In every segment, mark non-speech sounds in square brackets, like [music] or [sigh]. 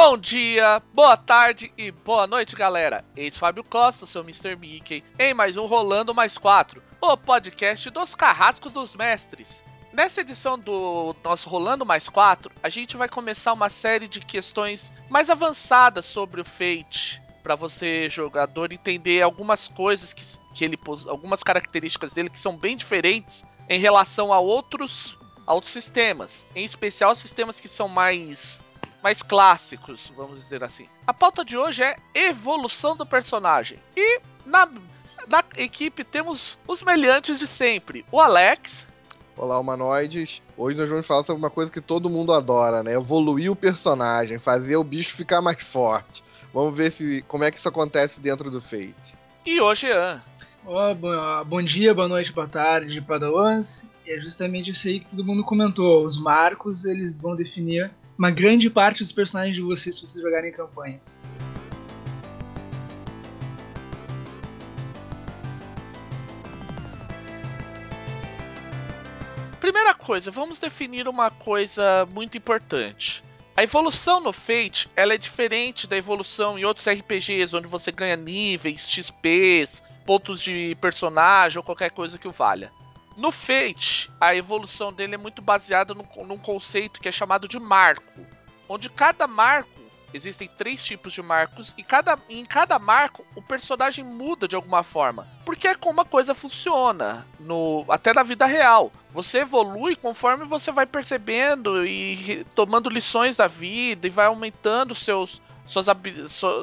Bom dia, boa tarde e boa noite, galera. Eis Fábio Costa, seu Mr. Mickey, em mais um Rolando Mais 4, o podcast dos Carrascos dos Mestres. Nessa edição do nosso Rolando Mais 4, a gente vai começar uma série de questões mais avançadas sobre o Fate, para você jogador entender algumas coisas que, que ele algumas características dele que são bem diferentes em relação a outros a outros sistemas, em especial sistemas que são mais mais clássicos, vamos dizer assim. A pauta de hoje é evolução do personagem. E na, na equipe temos os meliantes de sempre: o Alex. Olá, humanoides. Hoje nós vamos falar sobre uma coisa que todo mundo adora, né? Evoluir o personagem, fazer o bicho ficar mais forte. Vamos ver se como é que isso acontece dentro do Fate. E o Jean. Oh, bom, bom dia, boa noite, boa tarde, Padawans. E é justamente isso aí que todo mundo comentou. Os marcos, eles vão definir uma grande parte dos personagens de vocês se vocês jogarem campanhas. Primeira coisa, vamos definir uma coisa muito importante. A evolução no Fate ela é diferente da evolução em outros RPGs, onde você ganha níveis, XPs, pontos de personagem ou qualquer coisa que o valha. No Fate, a evolução dele é muito baseada num, num conceito que é chamado de marco, onde cada marco existem três tipos de marcos e cada, em cada marco o personagem muda de alguma forma. Porque é como a coisa funciona, no, até na vida real. Você evolui conforme você vai percebendo e tomando lições da vida e vai aumentando seus, suas,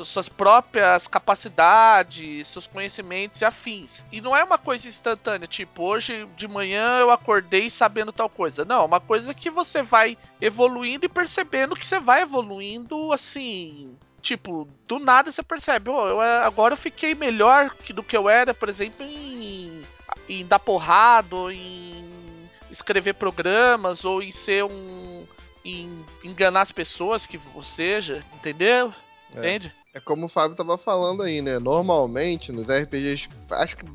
suas próprias capacidades, seus conhecimentos e afins. E não é uma coisa instantânea, tipo, hoje de manhã eu acordei sabendo tal coisa. Não, é uma coisa que você vai evoluindo e percebendo que você vai evoluindo assim. Tipo, do nada você percebe, oh, eu, agora eu fiquei melhor do que eu era, por exemplo, em, em dar porrada, ou em escrever programas, ou em ser um em enganar as pessoas que seja, entendeu? É. Entende? É como o Fábio tava falando aí, né? Normalmente, nos RPGs, acho que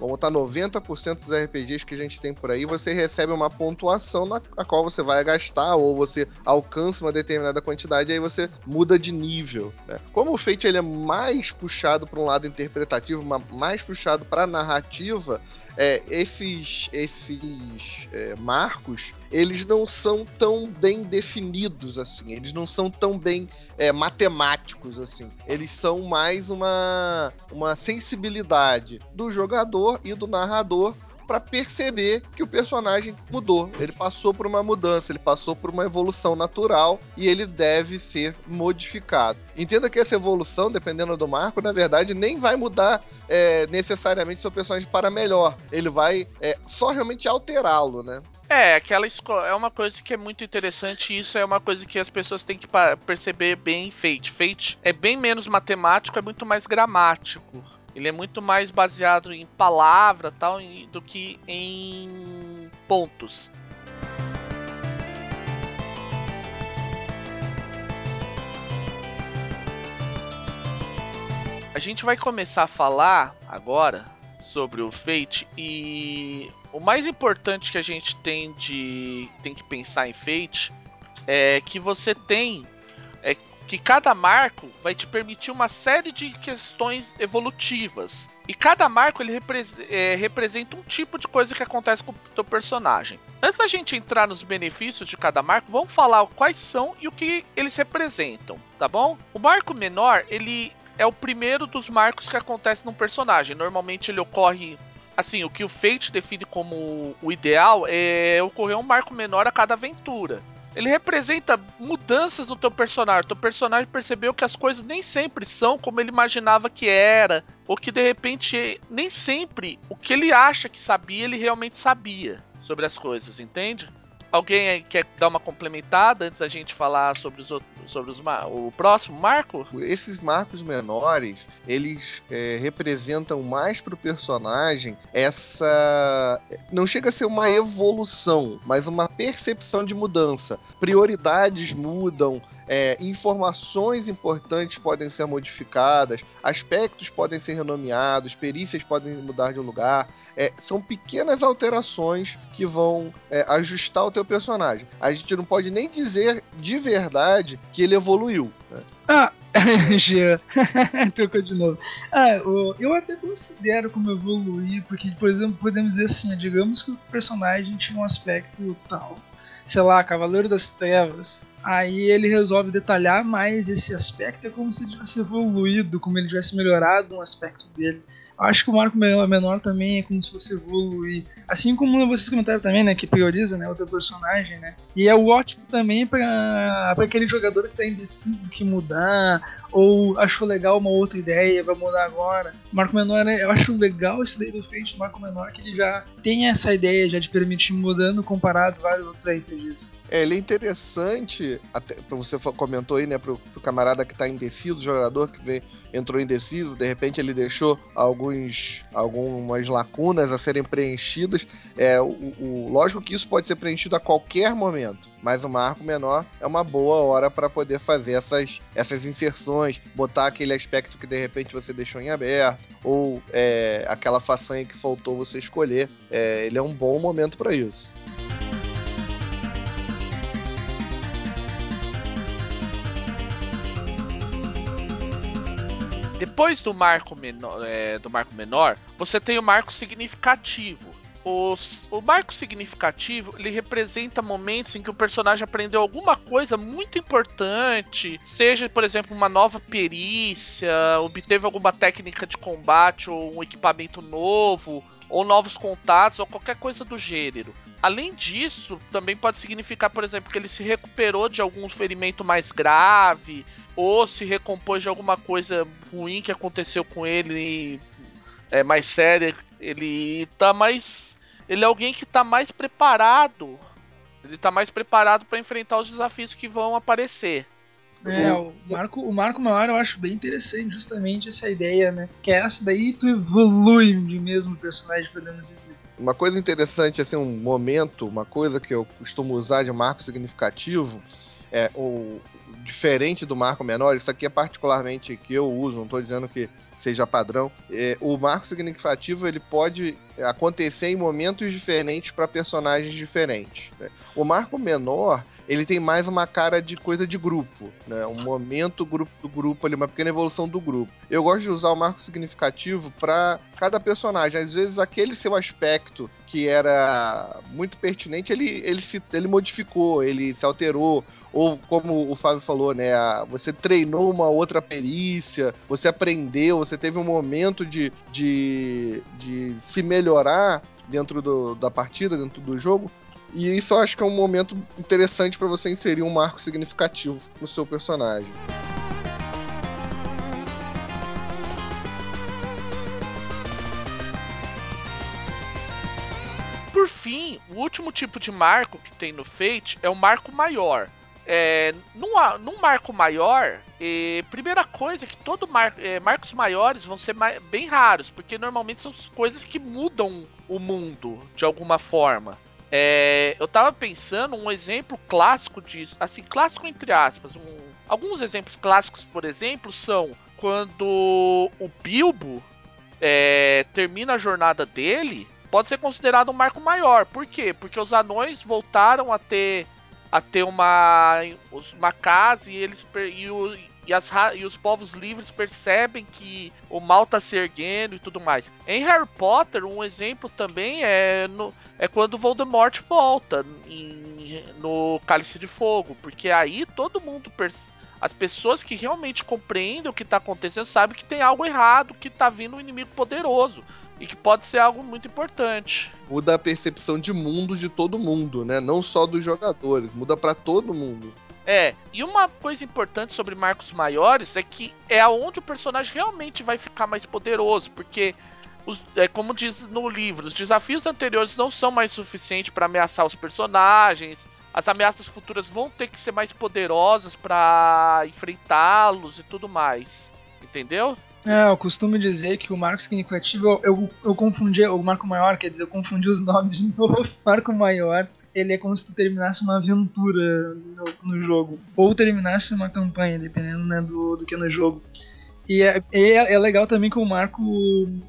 vamos botar 90% dos RPGs que a gente tem por aí, você recebe uma pontuação na a qual você vai gastar, ou você alcança uma determinada quantidade, e aí você muda de nível. Né? Como o Fate ele é mais puxado para um lado interpretativo, mais puxado para narrativa, é, esses, esses é, marcos eles não são tão bem definidos assim, eles não são tão bem é, matemáticos assim, eles são mais uma, uma sensibilidade do jogador e do narrador para perceber que o personagem mudou. Ele passou por uma mudança, ele passou por uma evolução natural e ele deve ser modificado. Entenda que essa evolução, dependendo do marco, na verdade nem vai mudar é, necessariamente seu personagem para melhor. Ele vai é, só realmente alterá-lo, né? É, aquela é uma coisa que é muito interessante e isso é uma coisa que as pessoas têm que perceber bem em Fate. Fate é bem menos matemático, é muito mais gramático. Ele é muito mais baseado em palavra tal do que em pontos. A gente vai começar a falar agora sobre o Fate e o mais importante que a gente tem de tem que pensar em Fate é que você tem que cada marco vai te permitir uma série de questões evolutivas. E cada marco ele é, representa um tipo de coisa que acontece com o teu personagem. Antes da gente entrar nos benefícios de cada marco, vamos falar quais são e o que eles representam, tá bom? O marco menor, ele é o primeiro dos marcos que acontece num personagem. Normalmente ele ocorre assim, o que o Fate define como o ideal é ocorrer um marco menor a cada aventura ele representa mudanças no teu personagem. O teu personagem percebeu que as coisas nem sempre são como ele imaginava que era, ou que de repente nem sempre o que ele acha que sabia, ele realmente sabia sobre as coisas, entende? Alguém quer dar uma complementada antes da gente falar sobre os outros, sobre os, o próximo marco? Esses marcos menores, eles é, representam mais para o personagem essa. Não chega a ser uma evolução, mas uma percepção de mudança. Prioridades mudam, é, informações importantes podem ser modificadas, aspectos podem ser renomeados, perícias podem mudar de lugar. É, são pequenas alterações que vão é, ajustar o seu personagem. A gente não pode nem dizer de verdade que ele evoluiu. Né? Ah, [laughs] Jean, [laughs] tocou de novo. Ah, eu até considero como evoluir, porque, por exemplo, podemos dizer assim, digamos que o personagem tinha um aspecto tal, sei lá, Cavaleiro das Trevas. Aí ele resolve detalhar mais esse aspecto, é como se ele tivesse evoluído, como ele tivesse melhorado um aspecto dele. Acho que o marco menor também é como se fosse evoluir. Assim como vocês comentaram também, né? Que prioriza né, outro personagem, né? E é ótimo também para aquele jogador que tá indeciso do que mudar, ou achou legal uma outra ideia, vai mudar agora. Marco menor, né, eu acho legal esse daí do Fate, marco menor, que ele já tem essa ideia já de permitir mudando comparado a vários outros RPGs. É, ele é interessante, até você comentou aí, né, pro, pro camarada que tá indeciso, jogador que vê, entrou indeciso, de repente ele deixou alguns, algumas lacunas a serem preenchidas. É, o, o, lógico que isso pode ser preenchido a qualquer momento mas uma arco menor é uma boa hora para poder fazer essas, essas inserções, botar aquele aspecto que de repente você deixou em aberto, ou é, aquela façanha que faltou você escolher. É, ele é um bom momento para isso. Depois do marco menor, é, do marco menor, você tem o marco significativo os, o marco significativo ele representa momentos em que o personagem aprendeu alguma coisa muito importante, seja, por exemplo, uma nova perícia, obteve alguma técnica de combate ou um equipamento novo, ou novos contatos, ou qualquer coisa do gênero. Além disso, também pode significar, por exemplo, que ele se recuperou de algum ferimento mais grave, ou se recompôs de alguma coisa ruim que aconteceu com ele é, mais séria. Ele tá mais ele é alguém que está mais preparado. Ele está mais preparado para enfrentar os desafios que vão aparecer. É, o Marco, o Marco Maior eu acho bem interessante justamente essa ideia, né? Que é essa daí tu evolui de mesmo personagem, podemos dizer. Uma coisa interessante, assim, um momento, uma coisa que eu costumo usar de marco significativo é o diferente do marco menor, isso aqui é particularmente que eu uso, não estou dizendo que seja padrão. É, o marco significativo ele pode acontecer em momentos diferentes para personagens diferentes. Né? O marco menor ele tem mais uma cara de coisa de grupo, né? Um momento grupo do grupo ali, uma pequena evolução do grupo. Eu gosto de usar o marco significativo para cada personagem. Às vezes aquele seu aspecto que era muito pertinente, ele, ele se ele modificou, ele se alterou ou como o Fábio falou, né, você treinou uma outra perícia, você aprendeu, você teve um momento de, de, de se melhorar dentro do, da partida, dentro do jogo. E isso eu acho que é um momento interessante para você inserir um marco significativo no seu personagem. Por fim, o último tipo de marco que tem no Fate é o marco maior é, num, num, marco maior, é, primeira coisa é que todo mar, é, marcos maiores vão ser bem raros, porque normalmente são coisas que mudam o mundo de alguma forma. É, eu tava pensando um exemplo clássico disso, assim, clássico entre aspas. Um, alguns exemplos clássicos, por exemplo, são quando o Bilbo é, termina a jornada dele, pode ser considerado um marco maior. Por quê? Porque os anões voltaram a ter a ter uma, uma casa e eles e, o, e, as, e os povos livres percebem que o mal está se erguendo e tudo mais. Em Harry Potter, um exemplo também é, no, é quando Voldemort volta em, no Cálice de Fogo, porque aí todo mundo as pessoas que realmente compreendem o que está acontecendo sabem que tem algo errado, que está vindo um inimigo poderoso e que pode ser algo muito importante. Muda a percepção de mundo de todo mundo, né? Não só dos jogadores, muda para todo mundo. É, e uma coisa importante sobre marcos maiores é que é aonde o personagem realmente vai ficar mais poderoso, porque os, é como diz no livro, os desafios anteriores não são mais suficientes para ameaçar os personagens. As ameaças futuras vão ter que ser mais poderosas para enfrentá-los e tudo mais. Entendeu? É, eu costumo dizer que o marco significativo, eu, eu confundi, o marco maior, quer dizer, eu confundi os [laughs] nomes de novo. Marco maior, ele é como se tu terminasse uma aventura no, no jogo, ou terminasse uma campanha, dependendo né, do, do que é no jogo. E é, é, é, legal também que o marco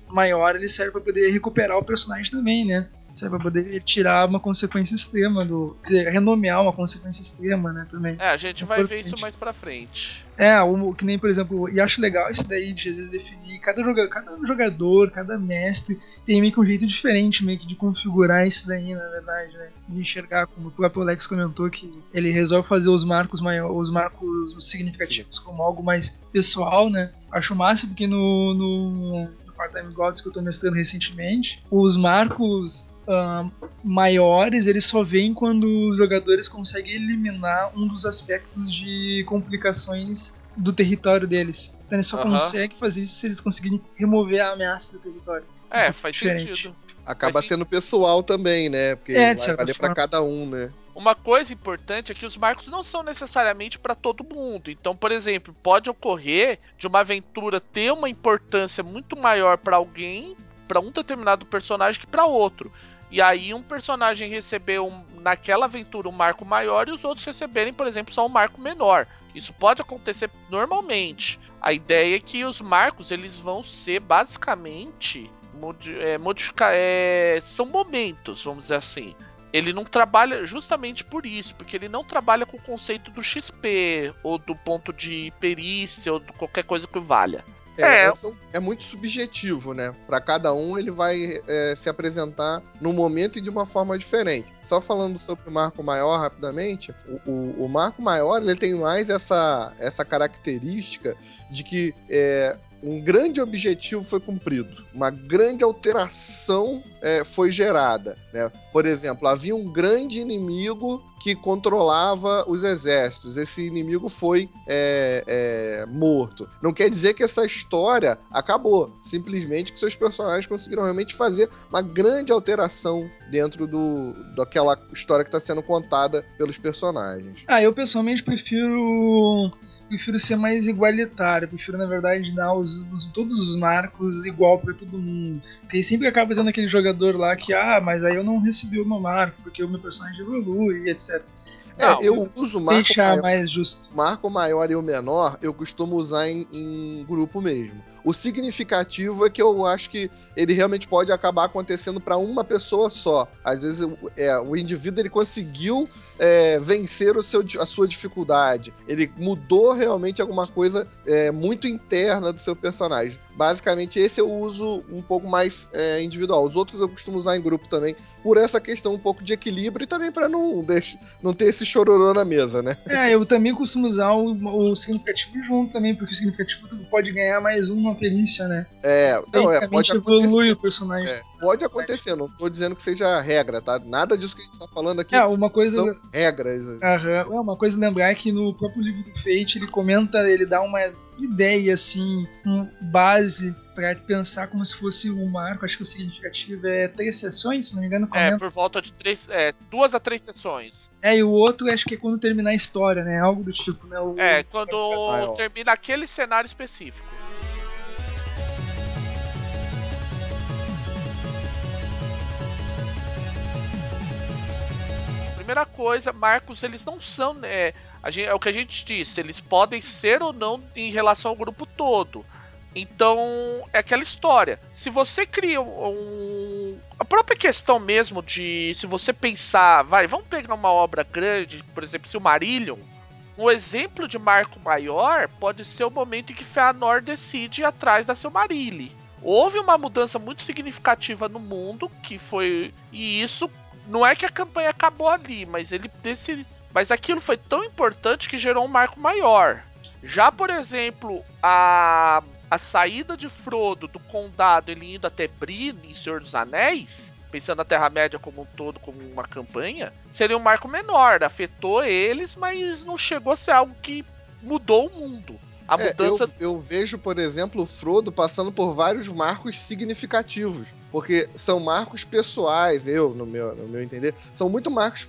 maior ele serve para poder recuperar o personagem também, né? Sabe, pra poder tirar uma consequência extrema do. Quer dizer, renomear uma consequência extrema, né? Também. É, a gente vai ver isso mais pra frente. É, o, que nem, por exemplo, e acho legal isso daí de às vezes definir cada jogador, cada jogador, cada mestre tem meio que um jeito diferente meio que de configurar isso daí, na verdade, né? De enxergar, como o próprio Alex comentou, que ele resolve fazer os marcos maiores, os marcos significativos Sim. como algo mais pessoal, né? Acho massa porque no, no, no Part-Time Gods que eu tô mestrando recentemente, os marcos uh, maiores eles só vêm quando os jogadores conseguem eliminar um dos aspectos de complicações do território deles. Então eles só uh -huh. conseguem fazer isso se eles conseguirem remover a ameaça do território. É, faz diferente. sentido. Acaba faz sendo pessoal também, né? Porque é, vai valer pra cada um, né? Uma coisa importante é que os marcos não são necessariamente para todo mundo. Então, por exemplo, pode ocorrer de uma aventura ter uma importância muito maior para alguém, para um determinado personagem que para outro. E aí um personagem recebeu um, naquela aventura um marco maior e os outros receberem, por exemplo, só um marco menor. Isso pode acontecer normalmente. A ideia é que os marcos eles vão ser basicamente é, modificar, é, são momentos, vamos dizer assim. Ele não trabalha justamente por isso, porque ele não trabalha com o conceito do XP ou do ponto de perícia ou de qualquer coisa que valha. É, é. é muito subjetivo, né? Para cada um ele vai é, se apresentar num momento e de uma forma diferente. Só falando sobre o Marco Maior rapidamente, o, o, o Marco Maior ele tem mais essa, essa característica de que é, um grande objetivo foi cumprido, uma grande alteração é, foi gerada. Né? Por exemplo, havia um grande inimigo que controlava os exércitos. Esse inimigo foi é, é, morto. Não quer dizer que essa história acabou. Simplesmente que seus personagens conseguiram realmente fazer uma grande alteração dentro do daquela história que está sendo contada pelos personagens. Ah, eu pessoalmente prefiro prefiro ser mais igualitário, prefiro na verdade dar os, os, todos os marcos igual para todo mundo. Porque sempre acaba tendo aquele jogador lá que, ah, mas aí eu não recebi o meu marco, porque o meu personagem evolui, etc. É, não, eu uso o marco maior, mais justo. Marco maior e o menor, eu costumo usar em, em, grupo mesmo. O significativo é que eu acho que ele realmente pode acabar acontecendo para uma pessoa só. Às vezes é, o indivíduo ele conseguiu é, vencer o seu, a sua dificuldade. Ele mudou realmente alguma coisa é, muito interna do seu personagem. Basicamente, esse eu uso um pouco mais é, individual. Os outros eu costumo usar em grupo também, por essa questão um pouco de equilíbrio e também para não, não ter esse chororô na mesa, né? É, eu também costumo usar o, o significativo junto também, porque o significativo tu pode ganhar mais uma perícia, né? É, não, é, pode evolui o personagem. É, pode acontecer, não tô dizendo que seja regra, tá? Nada disso que a gente tá falando aqui é, uma coisa... são regras. Aham, é uma coisa lembrar que no próprio livro do Fate ele comenta, ele dá uma ideia, assim, um base para pensar como se fosse um marco. Acho que o significativo é três sessões, se não me engano. É, comenta. É, por volta de três, é, duas a três sessões. É, e o outro acho que é quando terminar a história, né? Algo do tipo, né? O... É, quando termina aquele cenário específico. Primeira coisa, marcos eles não são é, Gente, é o que a gente disse, eles podem ser ou não em relação ao grupo todo. Então, é aquela história. Se você cria um. A própria questão mesmo de. Se você pensar. Vai, vamos pegar uma obra grande, por exemplo, se o Marillion. Um exemplo de marco maior pode ser o momento em que Feanor decide ir atrás da Silmarilli. Houve uma mudança muito significativa no mundo, que foi. E isso. Não é que a campanha acabou ali, mas ele decidiu mas aquilo foi tão importante que gerou um marco maior. Já, por exemplo, a, a saída de Frodo do condado, ele indo até Bree em Senhor dos Anéis, pensando na Terra-média como um todo, como uma campanha, seria um marco menor. Afetou eles, mas não chegou a ser algo que mudou o mundo. A é, mudança. Eu, eu vejo, por exemplo, o Frodo passando por vários marcos significativos. Porque são marcos pessoais, eu, no meu, no meu entender, são muito marcos,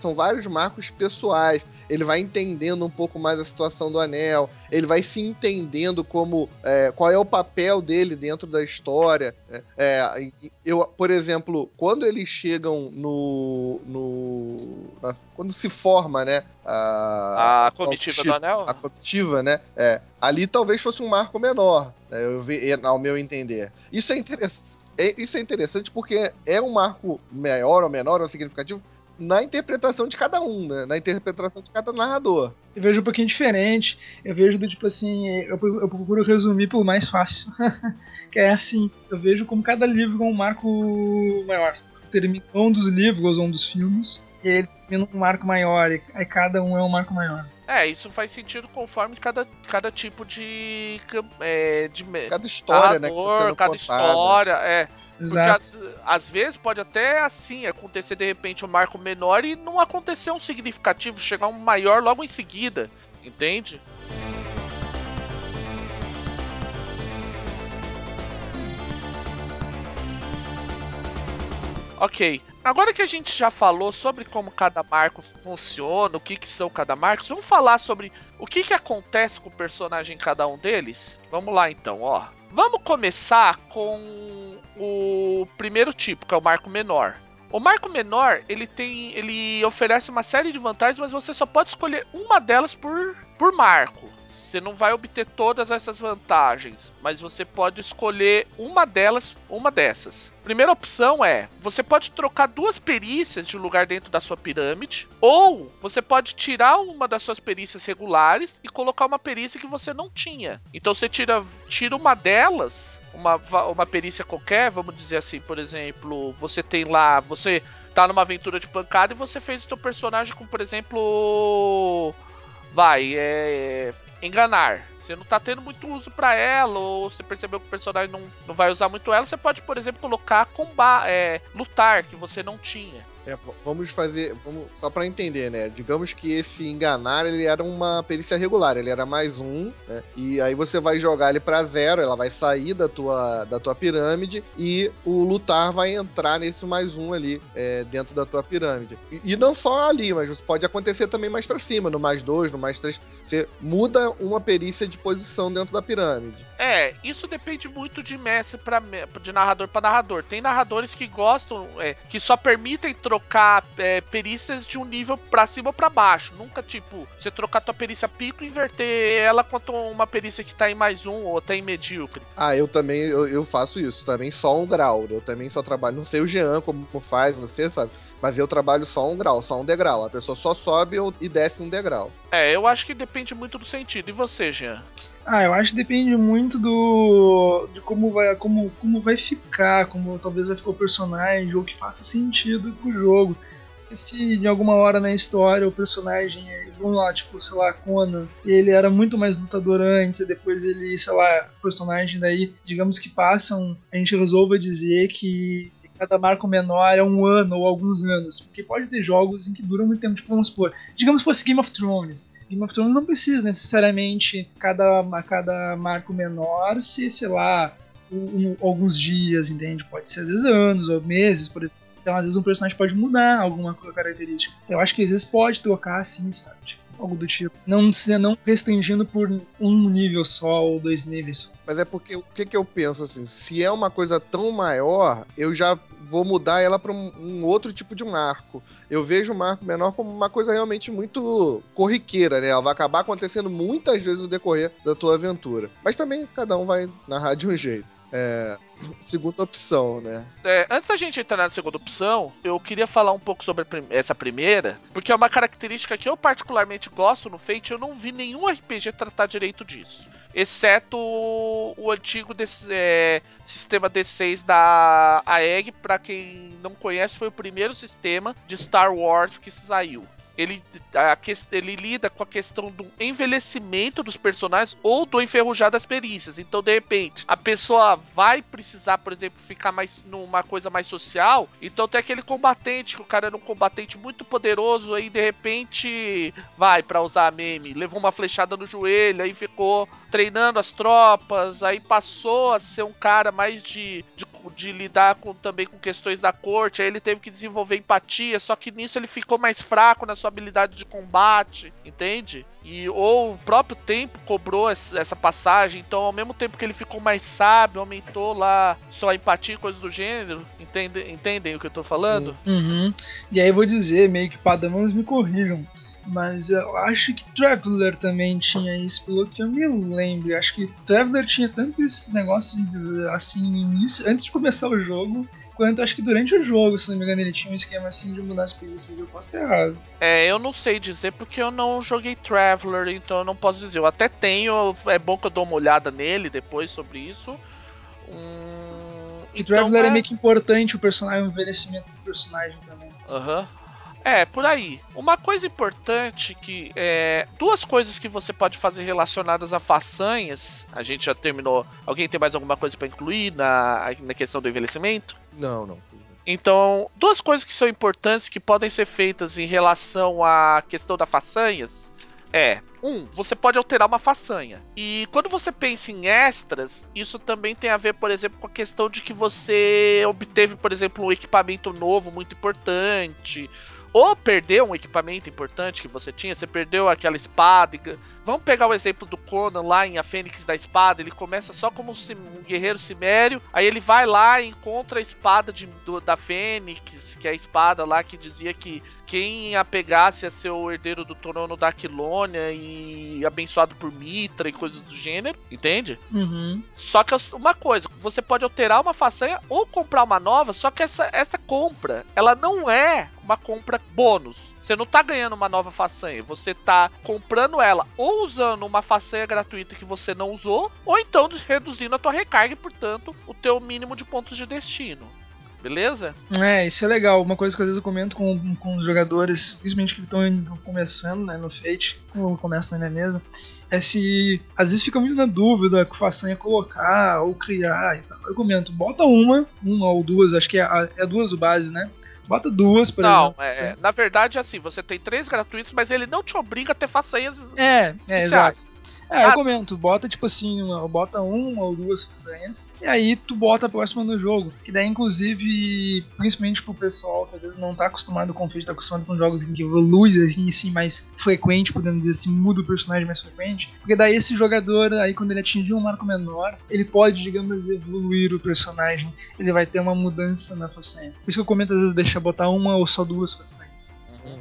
são vários marcos pessoais. Ele vai entendendo um pouco mais a situação do anel, ele vai se entendendo como é, qual é o papel dele dentro da história. Né? É, eu, por exemplo, quando eles chegam no. no na, quando se forma, né? A, a comitiva do anel? A comitiva, né? É, ali talvez fosse um marco menor, né, eu vi, ao meu entender. Isso é interessante é, isso é interessante porque é um marco maior ou menor ou significativo na interpretação de cada um, né? Na interpretação de cada narrador. Eu vejo um pouquinho diferente. Eu vejo do tipo assim, eu, eu procuro resumir pelo mais fácil. [laughs] que é assim, eu vejo como cada livro é um marco maior. Termina um dos livros ou um dos filmes, e ele termina um marco maior, e aí cada um é um marco maior. É, isso faz sentido conforme cada, cada tipo de. É, de cada história, né? Que tá cada contada. história, é. Exato. Porque às, às, vezes pode até assim acontecer de repente um marco menor e não acontecer um significativo, chegar um maior logo em seguida, entende? Ok, agora que a gente já falou sobre como cada marco funciona, o que, que são cada marco, vamos falar sobre o que, que acontece com o personagem em cada um deles? Vamos lá então, ó. Vamos começar com o primeiro tipo, que é o marco menor. O marco menor, ele tem, ele oferece uma série de vantagens, mas você só pode escolher uma delas por, por marco. Você não vai obter todas essas vantagens, mas você pode escolher uma delas, uma dessas. Primeira opção é: você pode trocar duas perícias de lugar dentro da sua pirâmide, ou você pode tirar uma das suas perícias regulares e colocar uma perícia que você não tinha. Então você tira, tira uma delas uma, uma perícia qualquer, vamos dizer assim, por exemplo, você tem lá, você tá numa aventura de pancada e você fez o seu personagem com, por exemplo, vai, é, enganar. Você não tá tendo muito uso para ela, ou você percebeu que o personagem não, não vai usar muito ela, você pode, por exemplo, colocar combar, é, lutar, que você não tinha. É, vamos fazer, vamos, só para entender, né? Digamos que esse enganar ele era uma perícia regular, ele era mais um, né? E aí você vai jogar ele para zero, ela vai sair da tua, da tua pirâmide e o lutar vai entrar nesse mais um ali é, dentro da tua pirâmide. E, e, não só ali, mas pode acontecer também mais para cima, no mais dois, no mais três. Você muda uma perícia de posição dentro da pirâmide. É, isso depende muito de mestre para de narrador para narrador. Tem narradores que gostam, é, que só permitem trocar é, perícias de um nível para cima ou para baixo. Nunca tipo você trocar tua perícia pico e inverter ela quanto uma perícia que tá em mais um ou tá em medíocre. Ah, eu também eu, eu faço isso. Também só um grau. Eu também só trabalho. Não sei o Jean como faz, você sabe. Mas eu trabalho só um grau, só um degrau. A pessoa só sobe e desce um degrau. É, eu acho que depende muito do sentido. E você, Jean? Ah, eu acho que depende muito do de como vai como, como vai ficar, como talvez vai ficar o personagem ou que faça sentido pro jogo. Se de alguma hora na história o personagem, vamos lá, tipo, sei lá, Conan, ele era muito mais lutador antes, e depois ele, sei lá, o personagem daí, digamos que passam, a gente resolva dizer que cada marco menor é um ano ou alguns anos. Porque pode ter jogos em que duram muito tempo, tipo, vamos supor, digamos que fosse Game of Thrones. Game of Thrones não precisa necessariamente cada, cada marco menor ser, sei lá, um, alguns dias, entende? Pode ser às vezes anos ou meses, por exemplo. Então, às vezes, um personagem pode mudar alguma característica. Então, eu acho que às vezes pode trocar assim, sabe? Algo do tipo. Não, não restringindo por um nível só ou dois níveis. Mas é porque o que, que eu penso assim? Se é uma coisa tão maior, eu já vou mudar ela para um, um, outro tipo de marco. Eu vejo o marco menor como uma coisa realmente muito corriqueira, né? Ela vai acabar acontecendo muitas vezes no decorrer da tua aventura. Mas também cada um vai narrar de um jeito. É, segunda opção, né? É, antes da gente entrar na segunda opção, eu queria falar um pouco sobre essa primeira, porque é uma característica que eu particularmente gosto no Fate, eu não vi nenhum RPG tratar direito disso. Exceto o antigo é, sistema D6 da AEG, para quem não conhece, foi o primeiro sistema de Star Wars que saiu ele, a, ele lida com a questão do envelhecimento dos personagens ou do enferrujar das perícias. Então, de repente, a pessoa vai precisar, por exemplo, ficar mais numa coisa mais social. Então tem aquele combatente, que o cara era um combatente muito poderoso, aí de repente vai para usar meme, levou uma flechada no joelho, aí ficou treinando as tropas, aí passou a ser um cara mais de, de, de lidar com, também com questões da corte, aí ele teve que desenvolver empatia, só que nisso ele ficou mais fraco na sua habilidade de combate, entende? E ou o próprio tempo cobrou essa passagem, então ao mesmo tempo que ele ficou mais sábio, aumentou lá sua empatia e coisas do gênero. Entende, entendem o que eu tô falando? Uhum. E aí eu vou dizer, meio que padrões me corrijam. Mas eu acho que Traveler também tinha isso, pelo que eu me lembro. Acho que Traveler tinha tanto esses negócios assim antes de começar o jogo, quanto acho que durante o jogo, se não me engano, ele tinha um esquema assim de mudar as perícias, eu posso ter errado. É, eu não sei dizer porque eu não joguei Traveler, então eu não posso dizer. Eu até tenho, é bom que eu dou uma olhada nele depois sobre isso. Hum, e então Traveler é... é... meio que importante o personagem, o envelhecimento do personagem também. Aham. Uhum. É, por aí. Uma coisa importante que é. Duas coisas que você pode fazer relacionadas a façanhas. A gente já terminou. Alguém tem mais alguma coisa para incluir na, na questão do envelhecimento? Não, não. Então, duas coisas que são importantes que podem ser feitas em relação à questão da façanhas é, um, você pode alterar uma façanha. E quando você pensa em extras, isso também tem a ver, por exemplo, com a questão de que você obteve, por exemplo, um equipamento novo muito importante, ou perdeu um equipamento importante que você tinha, você perdeu aquela espada. Vamos pegar o exemplo do Conan lá em A Fênix da Espada. Ele começa só como um guerreiro cimério, aí ele vai lá e encontra a espada de, do, da Fênix, que é a espada lá que dizia que quem a pegasse ia ser o herdeiro do trono da Aquilônia e abençoado por Mitra e coisas do gênero, entende? Uhum. Só que uma coisa, você pode alterar uma façanha ou comprar uma nova, só que essa, essa compra, ela não é uma compra bônus. Você não tá ganhando uma nova façanha, você tá comprando ela ou usando uma façanha gratuita que você não usou, ou então reduzindo a tua recarga e, portanto, o teu mínimo de pontos de destino. Beleza? É, isso é legal. Uma coisa que às vezes eu comento com, com os jogadores, principalmente que estão começando né, no Fate, ou começam na minha mesa, é se às vezes fica muito na dúvida que façanha colocar ou criar e tal. Eu comento, bota uma, uma ou duas, acho que é, é duas o base, né? Bota duas pra Não, é, na verdade, assim, você tem três gratuitos, mas ele não te obriga a ter façanhas. É, é, exato. É, eu ah. comento, bota tipo assim, uma, bota uma ou duas façanhas, e aí tu bota a próxima no jogo. Que daí, inclusive, principalmente pro pessoal que às vezes não tá acostumado com Fate, tá acostumado com jogos em que evolui assim, assim, mais frequente, podemos dizer assim, muda o personagem mais frequente. Porque daí esse jogador, aí quando ele atingir um marco menor, ele pode, digamos, evoluir o personagem. Ele vai ter uma mudança na façanha. Por isso que eu comento às vezes deixa botar uma ou só duas façanhas.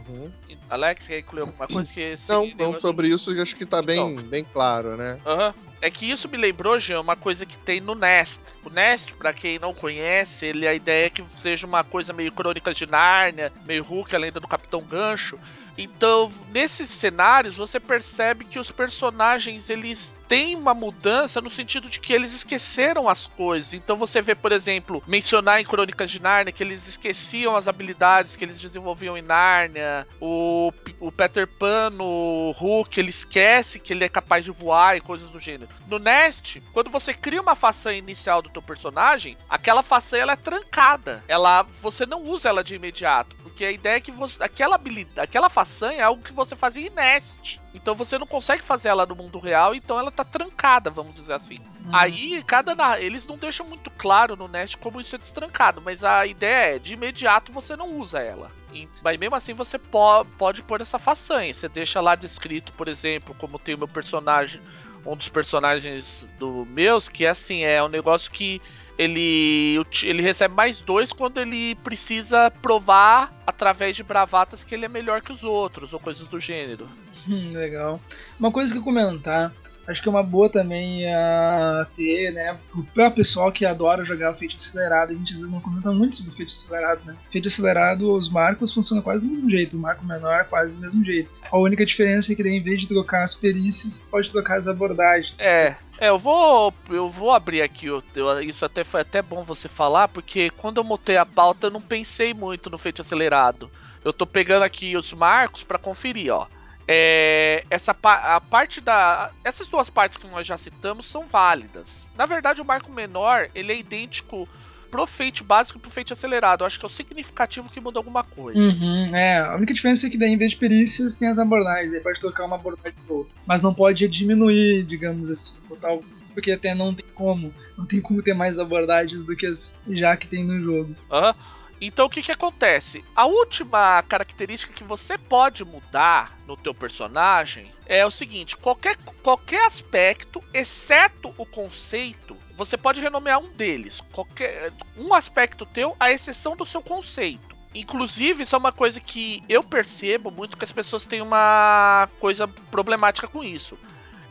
Uhum. Alex, quer incluir alguma [clears throat] coisa que Não, não, sobre isso acho que tá bem, então. bem claro, né? Aham. Uhum. É que isso me lembrou, Jean, uma coisa que tem no Nest. O Nest, para quem não conhece, ele a ideia é que seja uma coisa meio crônica de Nárnia, meio Hulk, a lenda do Capitão Gancho. Então, nesses cenários, você percebe que os personagens eles têm uma mudança no sentido de que eles esqueceram as coisas. Então, você vê, por exemplo, mencionar em Crônicas de Nárnia que eles esqueciam as habilidades que eles desenvolviam em Nárnia. O, o Peter Pan, o Hulk, ele esquece que ele é capaz de voar e coisas do gênero. No Nest, quando você cria uma façanha inicial do teu personagem, aquela façanha ela é trancada. Ela, você não usa ela de imediato, porque a ideia é que você, aquela habilidade, aquela façanha façanha é algo que você fazia em Nest. Então você não consegue fazer ela no mundo real, então ela tá trancada, vamos dizer assim. Uhum. Aí, cada eles não deixam muito claro no Nest como isso é destrancado, mas a ideia é, de imediato você não usa ela. E, mas mesmo assim você po pode pôr essa façanha. Você deixa lá descrito, por exemplo, como tem o meu personagem, um dos personagens do meus, que é assim, é um negócio que ele, ele recebe mais dois quando ele precisa provar através de bravatas que ele é melhor que os outros, ou coisas do gênero. [laughs] Legal. Uma coisa que comentar, acho que é uma boa também a ter, né? Para o pessoal que adora jogar feito acelerado, a gente às vezes não comenta muito sobre feito acelerado, né? Feito acelerado, os marcos funcionam quase do mesmo jeito, o marco menor é quase do mesmo jeito. A única diferença é que daí, em vez de trocar as perícias, pode trocar as abordagens. É. É, eu vou eu vou abrir aqui, eu, isso até foi até bom você falar, porque quando eu montei a pauta eu não pensei muito no feito acelerado. Eu tô pegando aqui os marcos para conferir, ó. É, essa a parte da essas duas partes que nós já citamos são válidas. Na verdade, o marco menor, ele é idêntico pro Fate básico e pro Fate acelerado. Eu acho que é o significativo que muda alguma coisa. Uhum, é, a única diferença é que daí, em vez de perícias, tem as abordagens. Aí pode trocar uma abordagem por outra. Mas não pode diminuir, digamos assim, botar porque até não tem como. Não tem como ter mais abordagens do que as já que tem no jogo. Aham. Uhum. Então o que que acontece? A última característica que você pode mudar no teu personagem é o seguinte: qualquer, qualquer aspecto, exceto o conceito, você pode renomear um deles. Qualquer um aspecto teu, à exceção do seu conceito. Inclusive, isso é uma coisa que eu percebo muito que as pessoas têm uma coisa problemática com isso.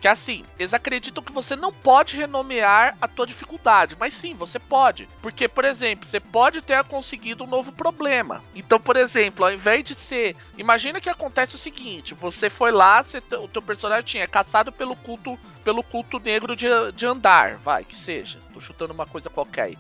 Que é assim, eles acreditam que você não pode renomear a tua dificuldade, mas sim, você pode. Porque, por exemplo, você pode ter conseguido um novo problema. Então, por exemplo, ao invés de ser. Imagina que acontece o seguinte: você foi lá, você, o teu personagem tinha é caçado pelo culto, pelo culto negro de, de andar, vai, que seja. Tô chutando uma coisa qualquer aí.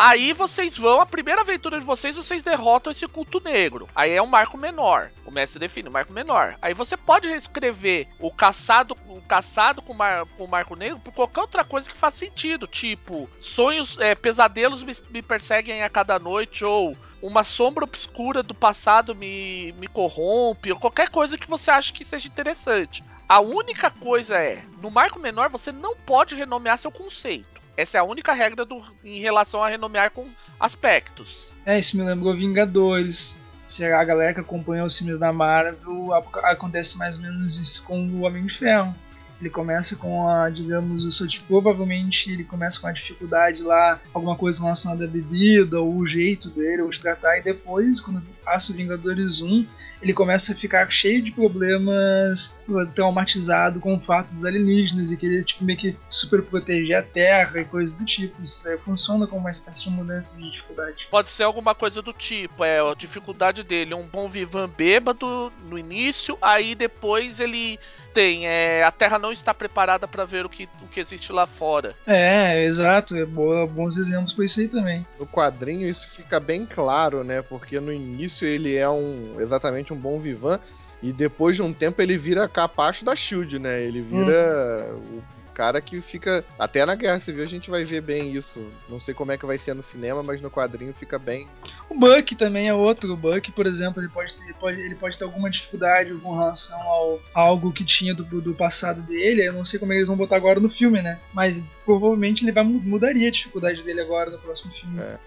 Aí vocês vão, a primeira aventura de vocês, vocês derrotam esse culto negro. Aí é um marco menor. O mestre define um marco menor. Aí você pode reescrever o caçado, o caçado com, mar, o marco negro por qualquer outra coisa que faz sentido. Tipo, sonhos, é, pesadelos me, me perseguem a cada noite, ou uma sombra obscura do passado me, me corrompe, ou qualquer coisa que você ache que seja interessante. A única coisa é, no marco menor você não pode renomear seu conceito. Essa é a única regra do, em relação a renomear com aspectos. É, isso me lembrou Vingadores. Se a galera que acompanha os filmes da Marvel, acontece mais ou menos isso com o Homem de Ferro. Ele começa com a, digamos, o seu tipo, provavelmente ele começa com a dificuldade lá, alguma coisa relacionada à bebida, ou o jeito dele, ou de tratar, e depois, quando passa o Vingadores 1, ele começa a ficar cheio de problemas, traumatizado com o fato dos alienígenas e querer tipo, meio que super proteger a Terra e coisas do tipo. Isso funciona como uma espécie de mudança de dificuldade. Pode ser alguma coisa do tipo, é a dificuldade dele, um bom vivan bêbado no início, aí depois ele tem, é, a Terra não está preparada para ver o que, o que existe lá fora. É, exato, é boa, bons exemplos para isso aí também. No quadrinho isso fica bem claro, né? Porque no início ele é um exatamente um bom vivan e depois de um tempo ele vira capacho da Shield, né? Ele vira hum. o cara que fica. Até na Guerra Civil a gente vai ver bem isso. Não sei como é que vai ser no cinema, mas no quadrinho fica bem. O Buck também é outro. O Buck, por exemplo, ele pode, ele pode, ele pode ter alguma dificuldade com relação ao algo que tinha do, do passado dele. Eu não sei como eles vão botar agora no filme, né? Mas provavelmente ele vai mudaria a dificuldade dele agora no próximo filme. É.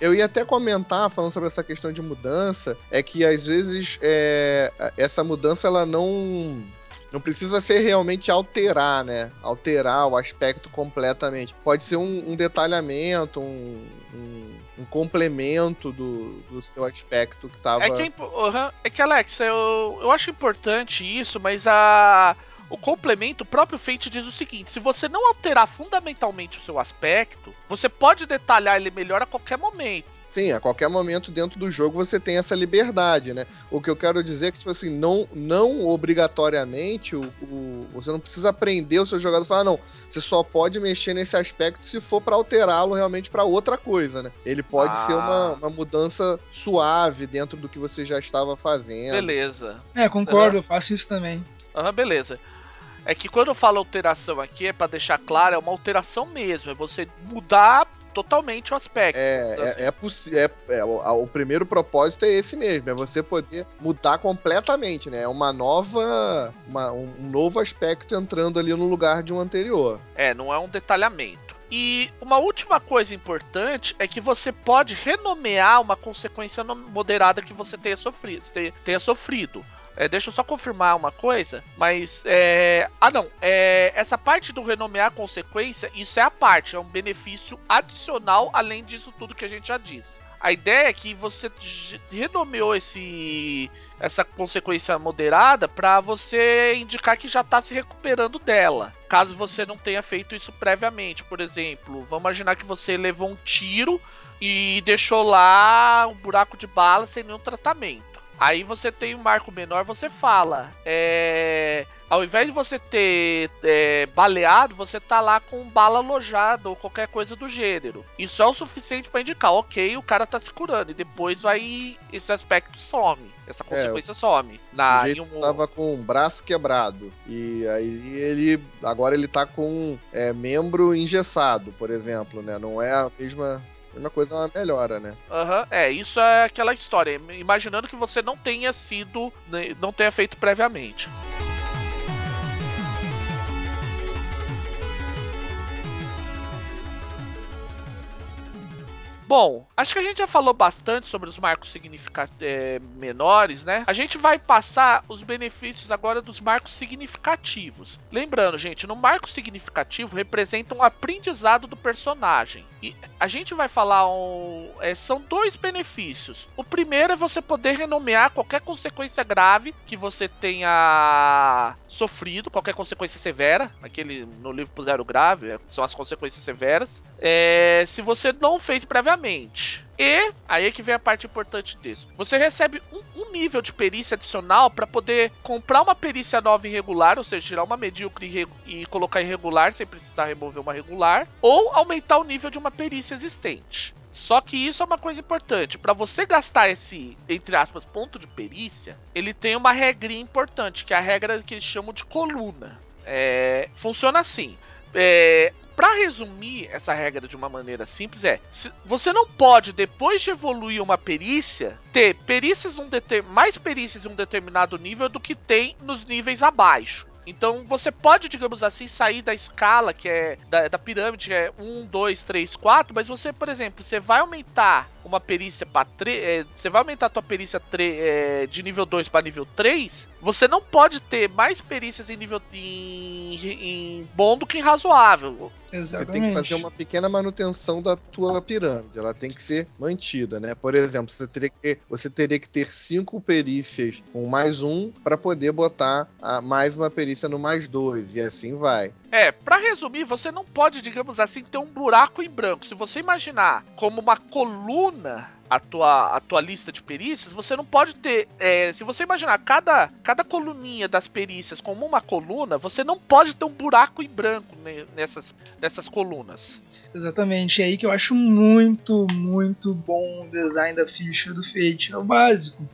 Eu ia até comentar, falando sobre essa questão de mudança, é que às vezes é, essa mudança ela não não precisa ser realmente alterar, né? Alterar o aspecto completamente. Pode ser um, um detalhamento, um, um, um, complemento do, do seu aspecto que tava. É que, uhum, é que Alex, eu, eu acho importante isso, mas a. O complemento, o próprio Fate diz o seguinte: se você não alterar fundamentalmente o seu aspecto, você pode detalhar ele melhor a qualquer momento. Sim, a qualquer momento dentro do jogo você tem essa liberdade, né? O que eu quero dizer é que, tipo assim, não, não obrigatoriamente o, o você não precisa aprender o seu jogador e falar, não, você só pode mexer nesse aspecto se for para alterá-lo realmente para outra coisa, né? Ele pode ah. ser uma, uma mudança suave dentro do que você já estava fazendo. Beleza. É, concordo, uhum. eu faço isso também. Aham, uhum, beleza. É que quando eu falo alteração aqui, é para deixar claro, é uma alteração mesmo. É você mudar totalmente o aspecto. É, então, assim. é, é possível. É, é, o, o, primeiro propósito é esse mesmo, é você poder mudar completamente, né? É uma nova. Uma, um novo aspecto entrando ali no lugar de um anterior. É, não é um detalhamento. E uma última coisa importante é que você pode renomear uma consequência moderada que você tenha sofrido. Tenha sofrido. É, deixa eu só confirmar uma coisa, mas é... ah não, é... essa parte do renomear consequência, isso é a parte, é um benefício adicional além disso tudo que a gente já disse. A ideia é que você renomeou esse essa consequência moderada para você indicar que já está se recuperando dela. Caso você não tenha feito isso previamente, por exemplo, vamos imaginar que você levou um tiro e deixou lá um buraco de bala sem nenhum tratamento. Aí você tem um marco menor, você fala. É, ao invés de você ter é, baleado, você tá lá com bala alojada ou qualquer coisa do gênero. Isso é o suficiente para indicar, ok, o cara tá se curando. E depois vai. Esse aspecto some. Essa é, consequência é, some. Na, o um... tava com o braço quebrado. E aí ele. Agora ele tá com é, membro engessado, por exemplo, né? Não é a mesma mesma coisa uma melhora, né? Aham, uhum, é, isso é aquela história. Imaginando que você não tenha sido. Né, não tenha feito previamente. Bom, acho que a gente já falou bastante sobre os marcos é, menores, né? A gente vai passar os benefícios agora dos marcos significativos. Lembrando, gente, no marco significativo representa um aprendizado do personagem. E a gente vai falar um, é, são dois benefícios. O primeiro é você poder renomear qualquer consequência grave que você tenha sofrido, qualquer consequência severa. Aquele no livro puseram grave, é, são as consequências severas. É, se você não fez previamente. E aí é que vem a parte importante disso. Você recebe um, um nível de perícia adicional para poder comprar uma perícia nova irregular, ou seja, tirar uma medíocre e colocar irregular sem precisar remover uma regular, ou aumentar o nível de uma perícia existente. Só que isso é uma coisa importante. Para você gastar esse, entre aspas, ponto de perícia, ele tem uma regrinha importante, que é a regra que eles chamam de coluna. É, funciona assim. É, para resumir essa regra de uma maneira simples é, você não pode depois de evoluir uma perícia ter perícias num mais perícias em um determinado nível do que tem nos níveis abaixo. Então você pode, digamos assim, sair da escala que é da, da pirâmide, que é 1, 2, 3, 4, mas você, por exemplo, você vai aumentar uma perícia para 3. É, você vai aumentar a tua perícia 3, é, de nível 2 para nível 3. Você não pode ter mais perícias em nível em, em bom do que em razoável. Exatamente. Você tem que fazer uma pequena manutenção da tua pirâmide. Ela tem que ser mantida, né? Por exemplo, você teria que, você teria que ter cinco perícias com mais um para poder botar a, mais uma perícia no mais dois. E assim vai. É, para resumir, você não pode, digamos assim, ter um buraco em branco. Se você imaginar como uma coluna a tua, a tua lista de perícias, você não pode ter. É, se você imaginar cada, cada coluninha das perícias como uma coluna, você não pode ter um buraco em branco nessas, nessas colunas. Exatamente, é aí que eu acho muito, muito bom o design da ficha do Fate. É o básico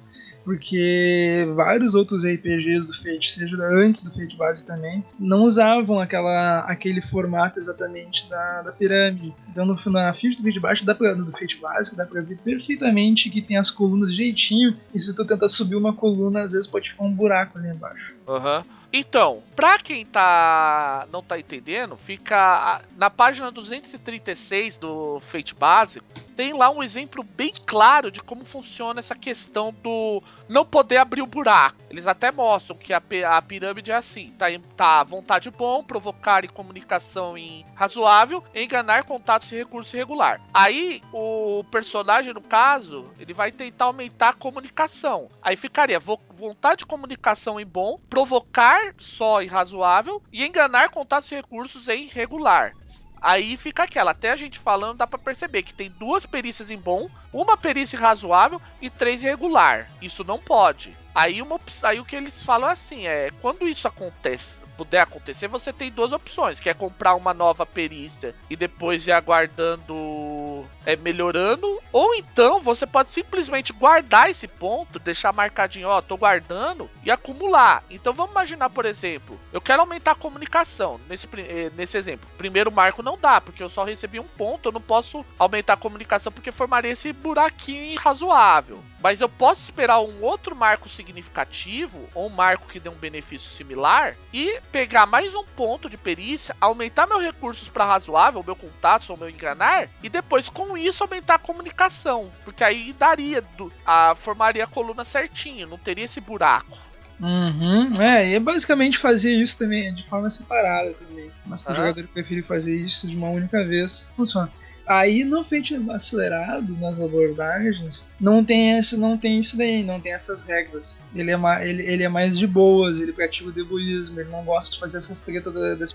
porque vários outros RPGs do Fate, seja antes do Fate base também, não usavam aquela, aquele formato exatamente da, da pirâmide. Então no, na ficha do Fate baixo, dá pra, do Fate básico, dá pra ver perfeitamente que tem as colunas direitinho, e se tu tentar subir uma coluna, às vezes pode ficar um buraco ali embaixo. Aham. Uhum. Então, pra quem tá não tá entendendo, fica na página 236 do Fate básico, tem lá um exemplo bem claro de como funciona essa questão do não poder abrir o buraco. Eles até mostram que a, a pirâmide é assim: tá, tá vontade bom, provocar em comunicação em razoável, enganar contatos e recurso irregular. Aí o personagem, no caso, ele vai tentar aumentar a comunicação. Aí ficaria vontade de comunicação em bom, provocar só em razoável e enganar contatos e recursos em regular. Aí fica aquela, até a gente falando dá para perceber que tem duas perícias em bom, uma perícia razoável e três irregular. Isso não pode. Aí, uma, aí o que eles falam é assim, é quando isso acontece, puder acontecer, você tem duas opções, que é comprar uma nova perícia e depois ir aguardando é, melhorando, ou então você pode simplesmente guardar esse ponto, deixar marcadinho, ó, tô guardando e acumular. Então vamos imaginar, por exemplo, eu quero aumentar a comunicação nesse, eh, nesse exemplo. Primeiro marco não dá, porque eu só recebi um ponto, eu não posso aumentar a comunicação porque formaria esse buraquinho irrazoável. Mas eu posso esperar um outro marco significativo, ou um marco que dê um benefício similar, e pegar mais um ponto de perícia, aumentar meus recursos para razoável, meu contato ou meu enganar, e depois com isso aumentar a comunicação. Porque aí daria, do, a, formaria a coluna certinho, não teria esse buraco. Uhum, é, e é basicamente fazer isso também de forma separada também. Mas para o jogador que prefere fazer isso de uma única vez, funciona. Aí no feito acelerado, nas abordagens, não tem esse, não tem isso daí, não tem essas regras. Ele é, ele, ele é mais de boas, ele pratica o deboísmo, ele não gosta de fazer essas tretas das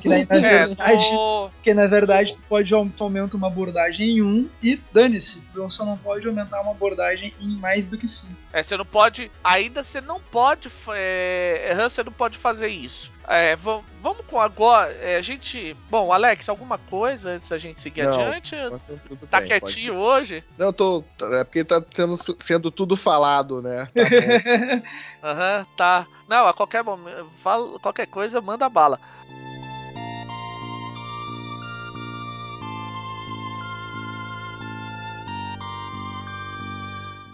que na, na [laughs] é, verdade, que na verdade tu pode tu aumenta uma abordagem em um e dane-se, tu só não pode aumentar uma abordagem em mais do que 5. É, você não pode, ainda você não pode, é, você não pode fazer isso. É, vamos, vamos com agora. É, a gente. Bom, Alex, alguma coisa antes da gente seguir não, adiante? Tá bem, quietinho hoje? Não, tô. É porque tá sendo, sendo tudo falado, né? Tá [laughs] Aham, uhum, tá. Não, a qualquer momento. Qualquer coisa, manda bala.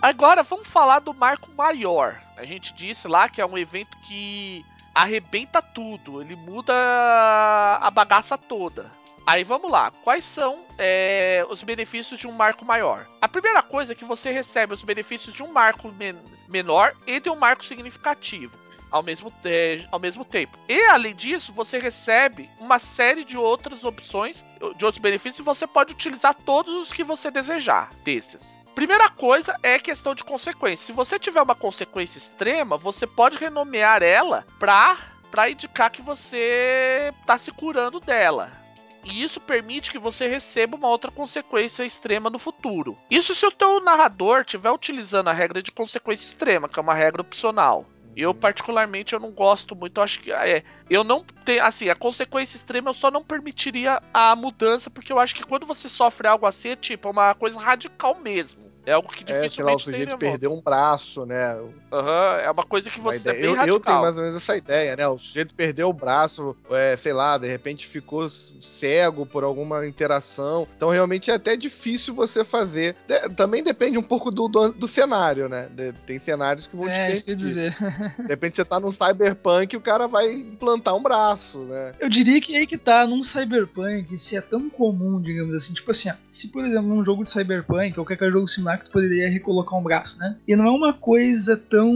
Agora vamos falar do marco maior. A gente disse lá que é um evento que arrebenta tudo, ele muda a bagaça toda. Aí vamos lá. Quais são é, os benefícios de um marco maior? A primeira coisa é que você recebe os benefícios de um marco men menor e de um marco significativo. Ao mesmo, é, ao mesmo tempo. E além disso, você recebe uma série de outras opções, de outros benefícios, e você pode utilizar todos os que você desejar desses. Primeira coisa é questão de consequência. Se você tiver uma consequência extrema, você pode renomear ela para para indicar que você está se curando dela. E isso permite que você receba uma outra consequência extrema no futuro. Isso se o teu narrador estiver utilizando a regra de consequência extrema, que é uma regra opcional. Eu, particularmente, eu não gosto muito. Eu acho que é. Eu não tenho. Assim, a consequência extrema eu só não permitiria a mudança, porque eu acho que quando você sofre algo assim, é tipo uma coisa radical mesmo. É algo que dificilmente é, sei lá, o sujeito perdeu um braço, né? Aham, uhum, é uma coisa que você é eu, eu, tenho mais ou menos essa ideia, né? O sujeito perdeu o braço, é, sei lá, de repente ficou cego por alguma interação. Então realmente é até difícil você fazer. De, também depende um pouco do, do, do cenário, né? De, tem cenários que vão é, te isso que eu dizer. De repente você tá num cyberpunk e o cara vai implantar um braço, né? Eu diria que aí que tá, num cyberpunk, se é tão comum, digamos assim, tipo assim, se por exemplo num jogo de cyberpunk ou qualquer jogo similar que tu poderia recolocar um braço, né? E não é uma coisa tão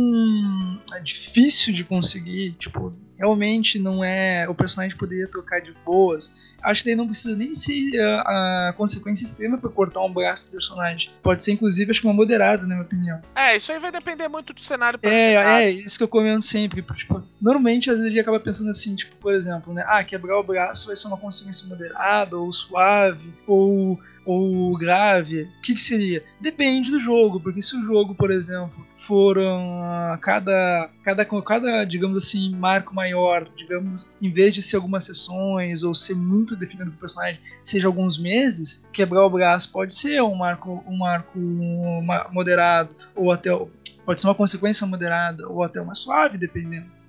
difícil de conseguir, tipo, realmente não é. O personagem poderia tocar de boas. Acho que daí não precisa nem ser a, a consequência extrema para cortar um braço do personagem. Pode ser, inclusive, acho que uma moderada, na minha opinião. É, isso aí vai depender muito do cenário pra É, cenário. é, isso que eu comento sempre. Tipo, normalmente, às vezes, a gente acaba pensando assim, tipo, por exemplo, né? Ah, quebrar o braço vai ser uma consequência moderada, ou suave, ou ou grave, o que, que, seria? Depende do jogo, porque se o jogo, por exemplo, foram uh, cada, cada, cada, digamos assim, marco maior, digamos, em vez de ser algumas sessões ou ser muito definido pro personagem, seja alguns meses, quebrar o braço pode ser um marco, um marco moderado, ou até pode ser uma consequência moderada, ou até uma suave, dependendo.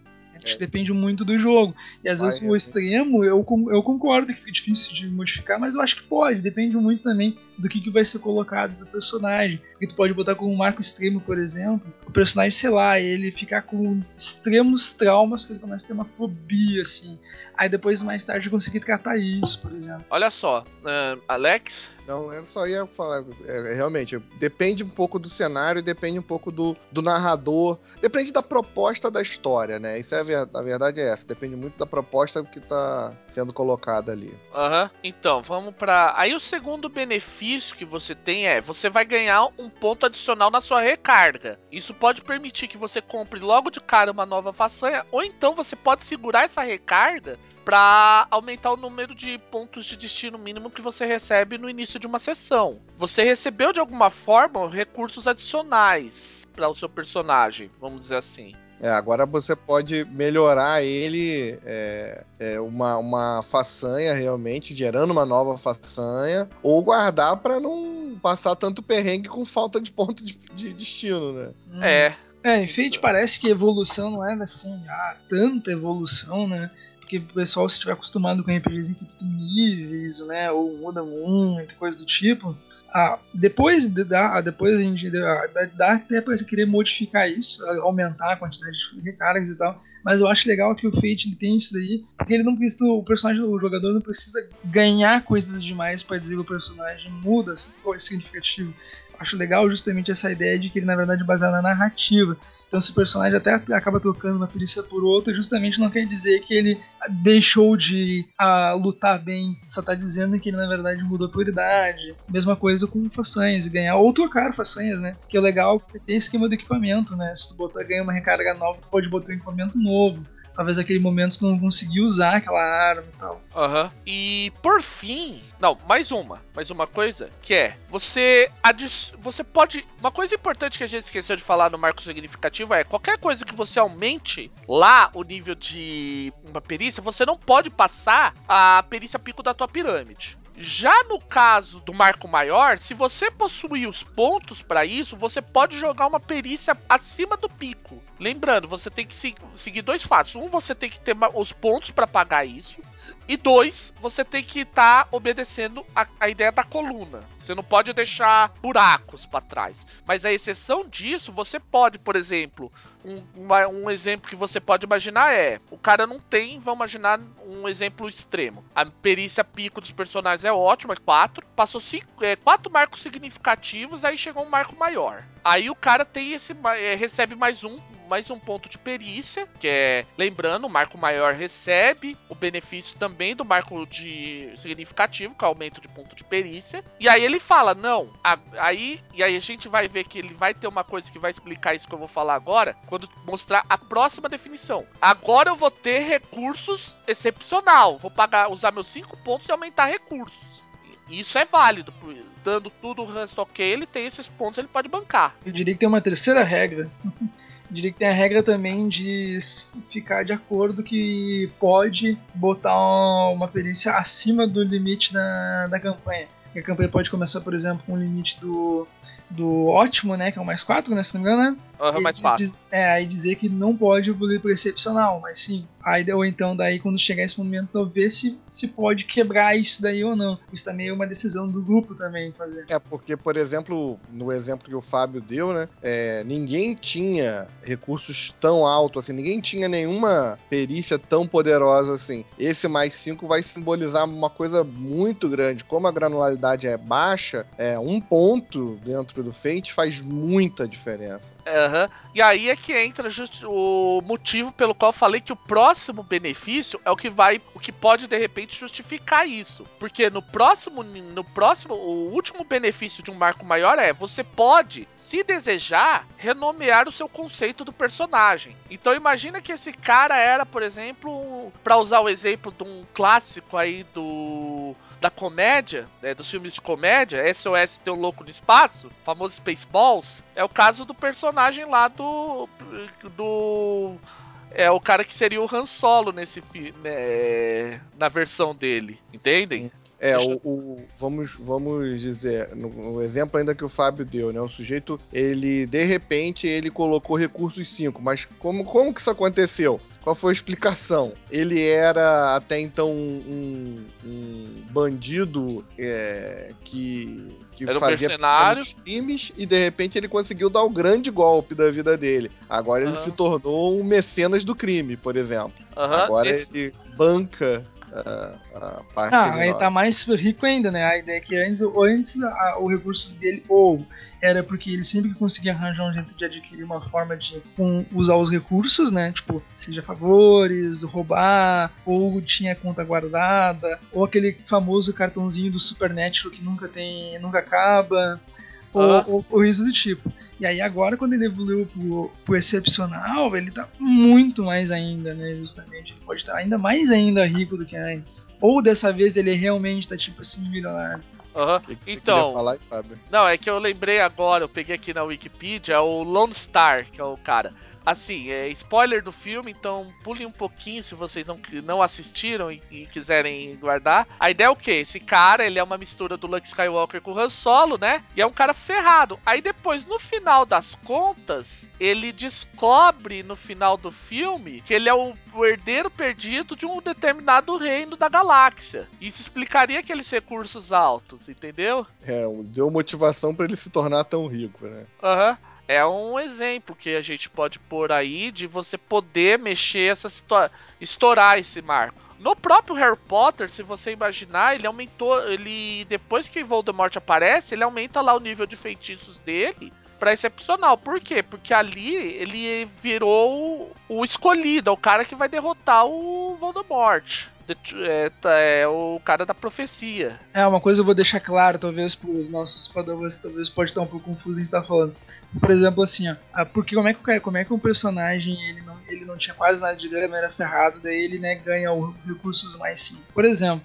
Acho que é. depende muito do jogo. E às Vai, vezes o extremo, eu, eu concordo que fica difícil de modificar, mas eu acho que pode. Depende muito também do que, que vai ser colocado do personagem. Porque tu pode botar como um marco extremo, por exemplo, o personagem, sei lá, ele ficar com extremos traumas que ele começa a ter uma fobia, assim. Aí depois, mais tarde, conseguir tratar isso, por exemplo. Olha só, uh, Alex, então, eu só ia falar, é, realmente, depende um pouco do cenário, depende um pouco do, do narrador, depende da proposta da história, né? Isso é a, a verdade é essa, depende muito da proposta que tá sendo colocada ali. Aham, uhum. então, vamos para Aí o segundo benefício que você tem é, você vai ganhar um ponto adicional na sua recarga. Isso pode permitir que você compre logo de cara uma nova façanha, ou então você pode segurar essa recarga para aumentar o número de pontos de destino mínimo que você recebe no início de uma sessão. Você recebeu de alguma forma recursos adicionais para o seu personagem, vamos dizer assim. É, agora você pode melhorar ele, é, é uma, uma façanha realmente, gerando uma nova façanha, ou guardar para não passar tanto perrengue com falta de ponto de, de destino, né? É. É, enfim, parece que evolução não é assim, ah, tanta evolução, né? Porque o pessoal, se estiver acostumado com RPGs em que tem níveis, né, ou muda muito, coisa do tipo, ah, depois de dar, depois a gente dá, dá até para querer modificar isso, aumentar a quantidade de recargas e tal. Mas eu acho legal que o Fate ele tem isso daí, porque ele não precisa, o personagem, o jogador não precisa ganhar coisas demais para dizer que o personagem muda, assim, significativo. Acho legal justamente essa ideia de que ele na verdade é baseado na narrativa. Então, se o personagem até acaba trocando uma perícia por outra, justamente não quer dizer que ele deixou de a, lutar bem, só tá dizendo que ele na verdade mudou a prioridade. Mesma coisa com façanhas, ganhar ou trocar façanhas, né? Que é legal que tem esquema do equipamento, né? Se tu botar, ganha uma recarga nova, tu pode botar um equipamento novo talvez naquele momento não conseguiu usar aquela arma e tal. Aham. Uhum. E por fim, não, mais uma, mais uma coisa, que é você você pode, uma coisa importante que a gente esqueceu de falar no marco significativo é qualquer coisa que você aumente lá o nível de uma perícia, você não pode passar a perícia pico da tua pirâmide. Já no caso do marco maior, se você possuir os pontos para isso, você pode jogar uma perícia acima do pico. Lembrando, você tem que seguir dois fatos. Um, você tem que ter os pontos para pagar isso. E dois, você tem que estar tá obedecendo a, a, ideia da coluna. Você não pode deixar buracos para trás. Mas a exceção disso, você pode, por exemplo, um, uma, um, exemplo que você pode imaginar é: o cara não tem, vamos imaginar um exemplo extremo. A perícia pico dos personagens é ótima, é 4. Passou cinco, é, quatro marcos significativos, aí chegou um marco maior. Aí o cara tem esse. É, recebe mais um, mais um ponto de perícia, que é, lembrando, o marco maior recebe o benefício também do marco de significativo, que é o aumento de ponto de perícia. E aí ele fala: não, a, aí. E aí a gente vai ver que ele vai ter uma coisa que vai explicar isso que eu vou falar agora quando mostrar a próxima definição. Agora eu vou ter recursos excepcional. Vou pagar, usar meus 5 pontos e aumentar recursos. Isso é válido. Dando tudo o resto ok, ele tem esses pontos, ele pode bancar. Eu diria que tem uma terceira regra. [laughs] diria que tem a regra também de ficar de acordo que pode botar uma perícia acima do limite da, da campanha. A campanha pode começar, por exemplo, com o limite do do ótimo, né? Que é o mais 4, né? Se não me engano, né? Uhum, mais 4. É, aí dizer que não pode evoluir para excepcional, mas sim. Aí, ou então, daí, quando chegar esse momento, ver se, se pode quebrar isso daí ou não. Isso também é uma decisão do grupo também fazer. É, porque, por exemplo, no exemplo que o Fábio deu, né? É, ninguém tinha recursos tão altos assim, ninguém tinha nenhuma perícia tão poderosa assim. Esse mais 5 vai simbolizar uma coisa muito grande. Como a granularidade é baixa, é um ponto dentro do Fate faz muita diferença. Uhum. E aí é que entra just o motivo pelo qual eu falei que o próximo benefício é o que vai, o que pode de repente justificar isso, porque no próximo, no próximo, o último benefício de um marco maior é você pode, se desejar, renomear o seu conceito do personagem. Então imagina que esse cara era, por exemplo, para usar o exemplo de um clássico aí do da comédia, né, dos filmes de comédia, SOS Teu Louco no Espaço, famoso Spaceballs, é o caso do personagem lá do. do. É o cara que seria o Han Solo nesse né, na versão dele, entendem? É, o, o, vamos, vamos dizer, no, no, exemplo ainda que o Fábio deu, né? O sujeito, ele, de repente, ele colocou recursos 5, mas como, como que isso aconteceu? Qual foi a explicação? Ele era até então um, um bandido é, que, que era um fazia mercenário. crimes e de repente ele conseguiu dar o grande golpe da vida dele. Agora ele se tornou um mecenas do crime, por exemplo. Agora esse... ele banca a, parte. Ah, ele tá mais rico ainda, né? A ideia é que antes, antes a, o recurso dele ou era porque ele sempre conseguia arranjar um jeito de adquirir uma forma de um, usar os recursos, né? Tipo, seja favores, roubar, ou tinha conta guardada, ou aquele famoso cartãozinho do Supernatural que nunca tem, nunca acaba ah. ou, ou, isso do tipo. E aí agora quando ele evoluiu pro, pro excepcional, ele tá muito mais ainda, né? Justamente. Ele pode estar ainda mais ainda rico do que antes. Ou dessa vez ele realmente tá tipo assim, milionário. Uhum. Que que então, falar, não, é que eu lembrei agora, eu peguei aqui na Wikipedia, é o Lone Star, que é o cara. Assim, é spoiler do filme, então pulem um pouquinho se vocês não, não assistiram e, e, quiserem guardar. A ideia é o que? Esse cara, ele é uma mistura do Luke Skywalker com o Han Solo, né? E é um cara ferrado. Aí depois, no final das contas, ele descobre no final do filme que ele é o, o herdeiro perdido de um determinado reino da galáxia. Isso explicaria aqueles recursos altos, entendeu? É, deu motivação para ele se tornar tão rico, né? Aham. Uhum é um exemplo que a gente pode pôr aí de você poder mexer essa situação, estourar esse marco. No próprio Harry Potter, se você imaginar, ele aumentou, ele depois que Voldemort aparece, ele aumenta lá o nível de feitiços dele para excepcional. Por quê? Porque ali ele virou o escolhido, é o cara que vai derrotar o Voldemort é, tá, é, o cara da profecia. É, uma coisa eu vou deixar claro, talvez para os nossos padawans, talvez pode estar um pouco confuso a gente tá falando. Por exemplo, assim, ó, ah, porque como é que como é que um personagem ele não, ele não tinha quase nada de grana, era ferrado, daí ele né, ganha os recursos mais 5. Por exemplo,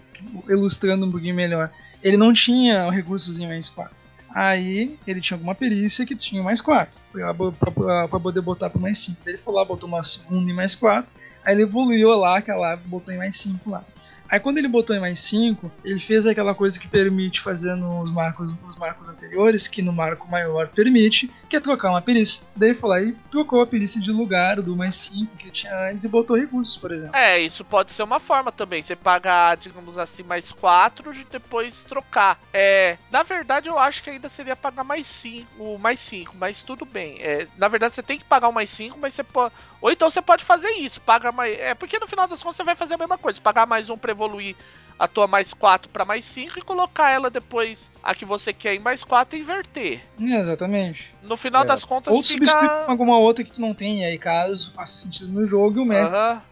ilustrando um pouquinho melhor, ele não tinha recursos em mais 4. Aí ele tinha alguma perícia que tinha mais 4, para poder botar para mais 5. Ele foi lá, botou uma segunda e mais 4 Aí ele evoluiu lá, que lá botou em mais 5 lá. Aí quando ele botou em mais 5, ele fez aquela coisa que permite fazer nos marcos, nos marcos anteriores, que no marco maior permite, que é trocar uma perícia. Daí foi lá e trocou a perícia de lugar do mais 5 que tinha antes e botou recursos, por exemplo. É, isso pode ser uma forma também. Você pagar, digamos assim, mais 4 e depois trocar. É, na verdade, eu acho que ainda seria pagar mais 5, mais 5, mas tudo bem. É, na verdade, você tem que pagar o mais 5, mas você pode. Ou então você pode fazer isso, paga mais. É porque no final das contas você vai fazer a mesma coisa, pagar mais um pra evoluir a tua mais 4 para mais 5 e colocar ela depois a que você quer em mais 4 e inverter. Exatamente. No final É. das contas Ou fica. substituir com alguma outra que tu não tem, aí caso faça sentido no jogo e o mestre. Aham.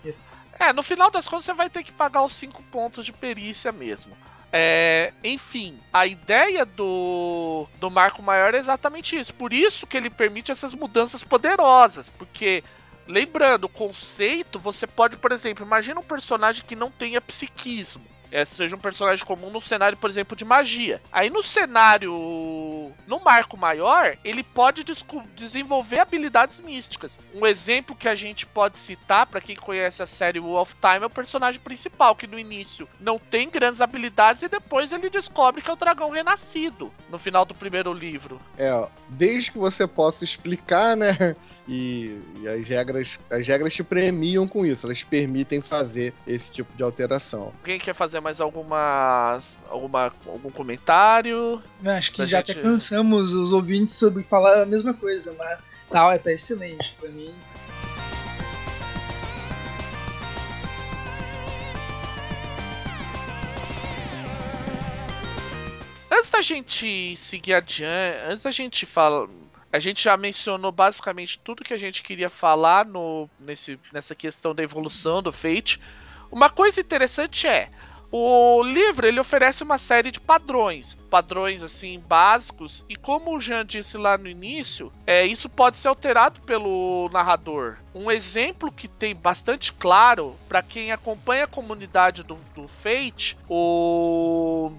É, no final das contas você vai ter que pagar os 5 pontos de perícia mesmo. É, enfim, a ideia do, do Marco Maior é exatamente isso. Por isso que ele permite essas mudanças poderosas. Porque, lembrando, o conceito, você pode, por exemplo, imagina um personagem que não tenha psiquismo. É, seja um personagem comum no cenário, por exemplo, de magia. Aí no cenário. No marco maior, ele pode desenvolver habilidades místicas. Um exemplo que a gente pode citar, para quem conhece a série Wall of Time, é o personagem principal, que no início não tem grandes habilidades e depois ele descobre que é o dragão renascido no final do primeiro livro. É, desde que você possa explicar, né? [laughs] E, e as regras, as regras te premiam com isso, elas permitem fazer esse tipo de alteração. Alguém quer fazer mais algumas. alguma. algum comentário? Eu Acho que já gente- até cansamos os ouvintes sobre falar a mesma coisa, mas tá, tá excelente pra mim. Antes da gente seguir adiante, antes da gente falar. A gente já mencionou basicamente tudo que a gente queria falar no, nesse, nessa questão da evolução do Fate. Uma coisa interessante é. O livro ele oferece uma série de padrões, padrões assim básicos, e como o Jean disse lá no início, é, isso pode ser alterado pelo narrador. Um exemplo que tem bastante claro para quem acompanha a comunidade do, do Fate, o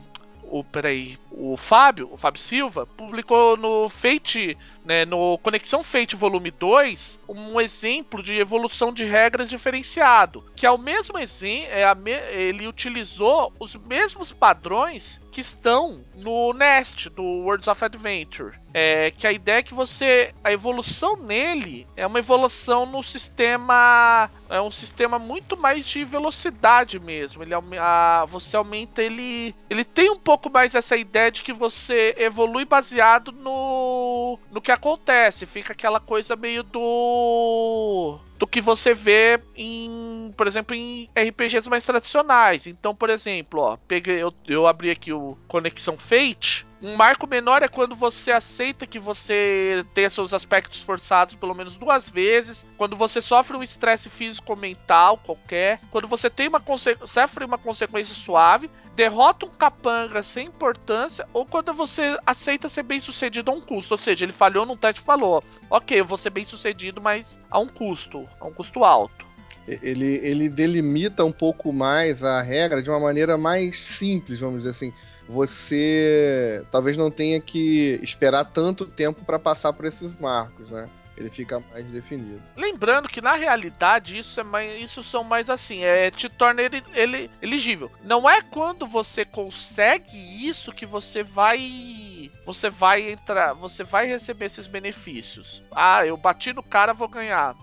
o peraí, o Fábio, o Fábio Silva, publicou no Fate, né, no Conexão Fate Volume 2, um exemplo de evolução de regras diferenciado, que é o mesmo exemplo, é a ele utilizou os mesmos padrões que estão no Nest do Worlds of Adventure. É, que a ideia é que você. A evolução nele é uma evolução no sistema. É um sistema muito mais de velocidade mesmo. Ele, a- você aumenta ele. Ele tem um pouco mais essa ideia de que você evolui baseado no. no que acontece. Fica aquela coisa meio do. Do que você vê em, por exemplo, em RPGs mais tradicionais. Então, por exemplo, ó, peguei, eu, eu abri aqui o Conexão Fate. Um marco menor é quando você aceita que você tenha seus aspectos forçados pelo menos duas vezes, quando você sofre um estresse físico ou mental qualquer, quando você tem uma sofre uma consequência suave, derrota um capanga sem importância, ou quando você aceita ser bem sucedido a um custo. Ou seja, ele falhou num teste e falou: Ok, eu vou ser bem sucedido, mas a um custo, a um custo alto. Ele, ele delimita um pouco mais a regra de uma maneira mais simples, vamos dizer assim. Você talvez não tenha que esperar tanto tempo para passar por esses marcos, né? Ele fica mais definido. Lembrando que na realidade isso é mais, isso são mais assim, é te torna ele, ele elegível. Não é quando você consegue isso que você vai você vai entrar, você vai receber esses benefícios. Ah, eu bati no cara, vou ganhar.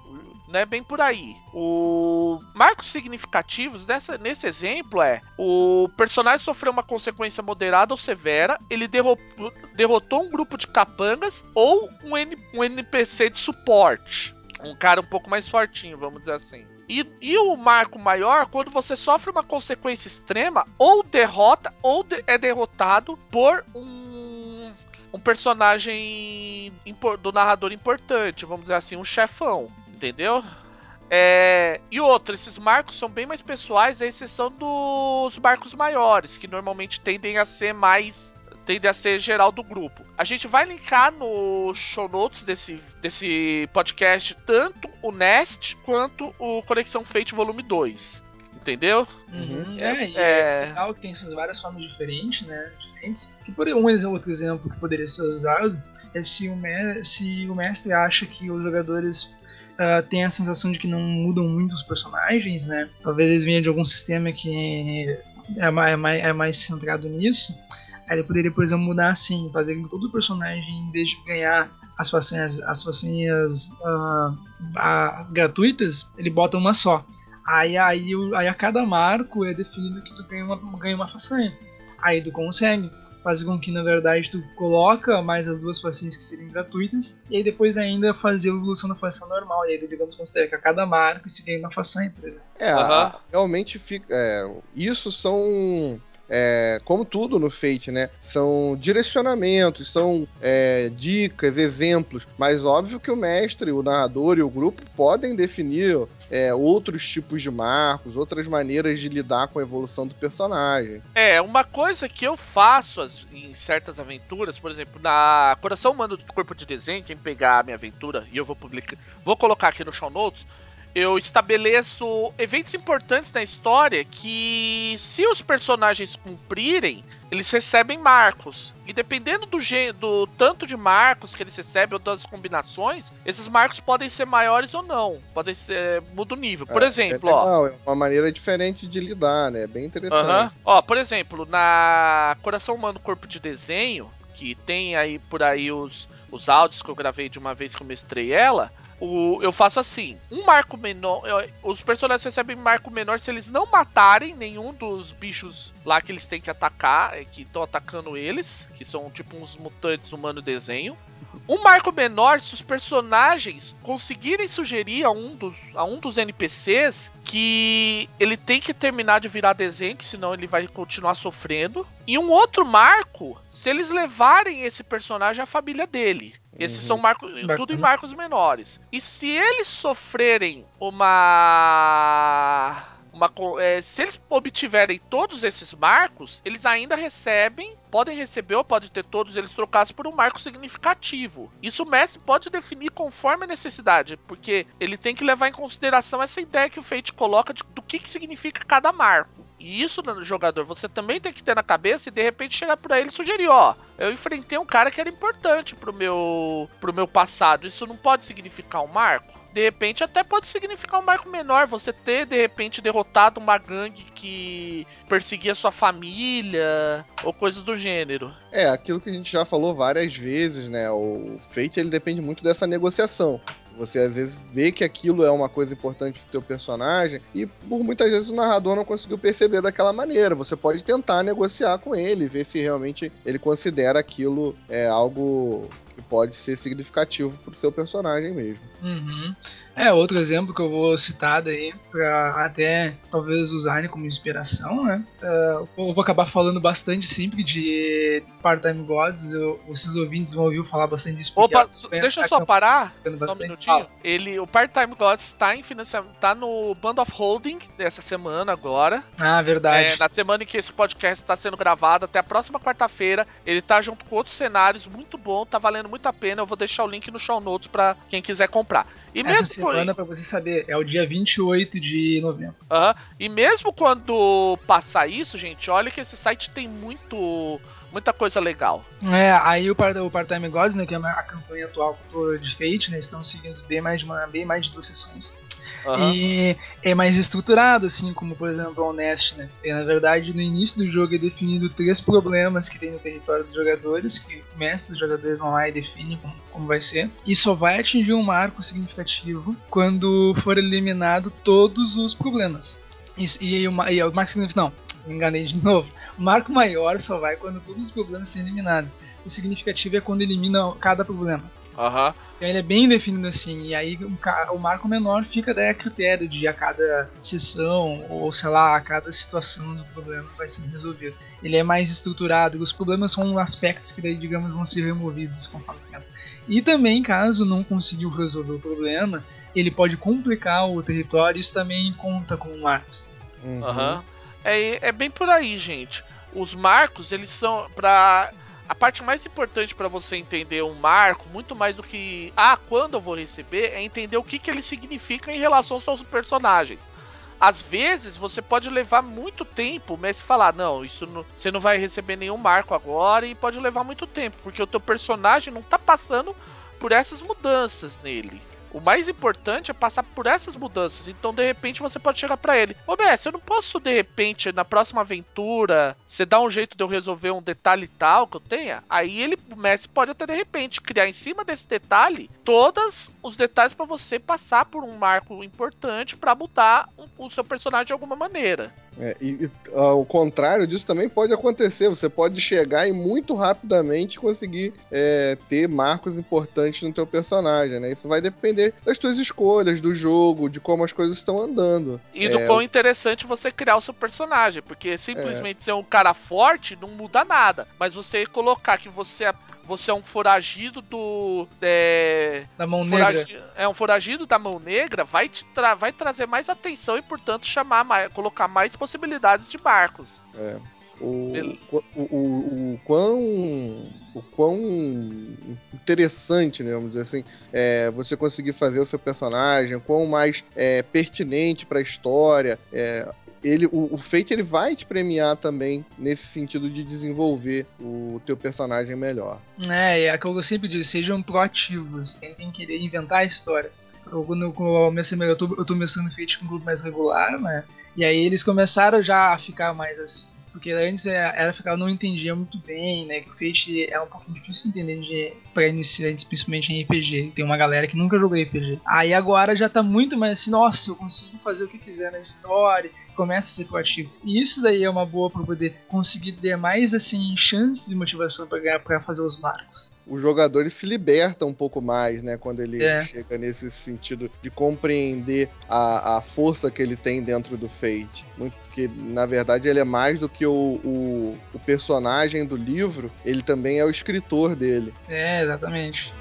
Não é bem por aí. O marcos significativos nessa, nesse exemplo é o personagem sofreu uma consequência moderada ou severa, ele derrotou, derrotou um grupo de capangas ou um, N- um NPC de suporte. Um cara um pouco mais fortinho, vamos dizer assim. E, e o marco maior, quando você sofre uma consequência extrema, ou derrota, ou de- é derrotado por um, um personagem do narrador importante, vamos dizer assim, um chefão, entendeu? É, e outro, esses marcos são bem mais pessoais, à exceção dos marcos maiores, que normalmente tendem a ser mais. tendem a ser geral do grupo. A gente vai linkar no show notes desse, desse podcast tanto o Nest quanto o Conexão Fate Volume 2. Entendeu? Uhum. É- É, e é- é legal que tem essas várias formas diferentes, né? Diferentes. Que por um outro exemplo que poderia ser usado é se o, me- se o mestre acha que os jogadores uh, tem a sensação de que não mudam muito os personagens, né? Talvez eles venham de algum sistema que é mais, é mais, é mais centrado nisso. Aí ele poderia, por exemplo, mudar assim, fazer com que todo personagem, em vez de ganhar as façanhas, as façanhas uh, uh, gratuitas, ele bota uma só. Aí, aí, aí a cada marco é definido que tu ganha uma, ganha uma façanha. Aí tu consegue fazer com que na verdade tu coloca mais as duas facinhas que seriam gratuitas e aí depois ainda fazer a evolução da façanha normal e aí digamos considera que a cada marco se ganha uma façanha, por exemplo. É, uhum. realmente fica. É, isso são é, como tudo no Fate, né? São direcionamentos, são é, dicas, exemplos. Mas óbvio que o mestre, o narrador e o grupo podem definir é, outros tipos de marcos, outras maneiras de lidar com a evolução do personagem. É, uma coisa que eu faço em certas aventuras, por exemplo, na Coração Humano do Corpo de Desenho, quem pegar a minha aventura, e eu vou publicar, vou colocar aqui no show notes, eu estabeleço eventos importantes na história que, se os personagens cumprirem, eles recebem marcos. E dependendo do, do tanto de marcos que eles recebem ou das combinações, esses marcos podem ser maiores ou não. Podem ser. muda o nível. Por é, exemplo, é legal, ó. É uma maneira diferente de lidar, né? É bem interessante. Uh -huh. Ó, por exemplo, na Coração Humano Corpo de Desenho, que tem aí por aí os, os áudios que eu gravei de uma vez que eu mestrei ela o, eu faço assim: um marco menor. Os personagens recebem marco menor se eles não matarem nenhum dos bichos lá que eles têm que atacar, é, que estão atacando eles, que são tipo uns mutantes humano desenho. Um marco menor se os personagens conseguirem sugerir a um dos, a um dos NPCs que ele tem que terminar de virar desenho, que senão ele vai continuar sofrendo. E um outro marco, se eles levarem esse personagem à família dele. Esses uhum. são marcos, tudo em marcos menores. E se eles sofrerem uma uma, é, se eles obtiverem todos esses marcos, eles ainda recebem, podem receber ou podem ter todos eles trocados por um marco significativo. Isso o mestre pode definir conforme a necessidade, porque ele tem que levar em consideração essa ideia que o Fate coloca de, do que, que significa cada marco. E isso jogador você também tem que ter na cabeça e de repente chegar para ele e sugerir, ó, eu enfrentei um cara que era importante pro meu pro meu passado. Isso não pode significar um marco? de repente até pode significar um marco menor. Você ter, de repente, derrotado uma gangue que perseguia sua família ou coisas do gênero. É, aquilo que a gente já falou várias vezes, né? O Fate ele depende muito dessa negociação. Você às vezes vê que aquilo é uma coisa importante pro teu personagem e por muitas vezes o narrador não conseguiu perceber daquela maneira. Você pode tentar negociar com ele, ver se realmente ele considera aquilo é algo que pode ser significativo pro seu personagem mesmo. Uhum. É, outro exemplo que eu vou citar daí, pra até talvez usarem como inspiração, né? Uh, eu vou acabar falando bastante sempre de Part-Time Gods, eu, vocês ouvintes vão ouvir falar bastante disso. Opa, deixa eu só parar, só um minutinho. Ele, o Part-Time Gods está em financiamento, tá no Band of Holding dessa semana agora. Ah, verdade. É, na semana em que esse podcast está sendo gravado, até a próxima quarta-feira, ele tá junto com outros cenários, muito bom, tá valendo muito a pena, eu vou deixar o link no show notes para quem quiser comprar. E Essa mesmo semana, para você saber, é o dia 28 de novembro. Uhum. E mesmo quando passar isso, gente, olha que esse site tem muito muita coisa legal. É, aí o, part, o Part-Time Gods, né, que é a campanha atual de Fate, né, estão seguindo bem mais de, uma, bem mais de duas sessões. Uhum. E é mais estruturado, assim, como por exemplo o Honest, né? E, na verdade, no início do jogo é definido três problemas que tem no território dos jogadores, que o mestre dos jogadores vão lá e define como, como vai ser. E só vai atingir um marco significativo quando for eliminado todos os problemas. Isso, e, o, e o marco significativo, não, me enganei de novo. O marco maior só vai quando todos os problemas são eliminados. O significativo é quando elimina cada problema. Aham. Uhum. Ele é bem definido assim, e aí o marco menor fica daí a critério de a cada sessão, ou sei lá, a cada situação do problema vai sendo resolvido. Ele é mais estruturado, os problemas são aspectos que daí, digamos, vão ser removidos conforme o tempo. E também, caso não conseguiu resolver o problema, ele pode complicar o território, isso também conta com marcos. Uhum. uhum. É, é bem por aí, gente. Os marcos, eles são para a parte mais importante para você entender um marco, muito mais do que ah, quando eu vou receber, é entender o que, que ele significa em relação aos seus personagens. Às vezes você pode levar muito tempo, mas falar, não, isso não, você não vai receber nenhum marco agora e pode levar muito tempo, porque o teu personagem não tá passando por essas mudanças nele. O mais importante é passar por essas mudanças. Então, de repente, você pode chegar para ele: Ô, Messi, eu não posso, de repente, na próxima aventura, você dá um jeito de eu resolver um detalhe tal que eu tenha? Aí ele, o Messi pode até, de repente, criar em cima desse detalhe todos os detalhes para você passar por um marco importante para mudar o seu personagem de alguma maneira. É, e, e ao contrário disso também pode acontecer. Você pode chegar e muito rapidamente conseguir é, ter marcos importantes no teu personagem, né? Isso vai depender das tuas escolhas, do jogo, de como as coisas estão andando. E do é, quão interessante você criar o seu personagem, porque simplesmente é. ser um cara forte não muda nada. Mas você colocar que você é você é um foragido do. É, da mão negra. É um foragido da mão negra, vai, te tra vai trazer mais atenção e, portanto, chamar mais, colocar mais possibilidades de barcos. É. O, o, o, o, quão, o quão interessante, né, vamos dizer assim, é, você conseguir fazer o seu personagem, quão mais é, pertinente para a história, é, ele, o, o Fate ele vai te premiar também nesse sentido de desenvolver o teu personagem melhor. É, é aquilo que eu sempre digo, sejam proativos, tentem querer inventar a história. Eu, quando eu comecei, eu tô, eu tô começando Fate com um grupo mais regular, né? E aí eles começaram já a ficar mais assim. Porque antes é, era ficar, não entendia muito bem, né? Que Fate é um pouquinho difícil de entender de, pra iniciantes, principalmente em RPG. Tem uma galera que nunca jogou RPG. Aí agora já tá muito mais assim, nossa, eu consigo fazer o que quiser na história começa a ser proativo. E isso daí é uma boa para poder conseguir ter mais assim chances de motivação para fazer os marcos. O jogador se liberta um pouco mais, né, quando ele é. chega nesse sentido de compreender a, a força que ele tem dentro do Fate. Muito, porque, na verdade, ele é mais do que o, o, o personagem do livro, ele também é o escritor dele. É, exatamente.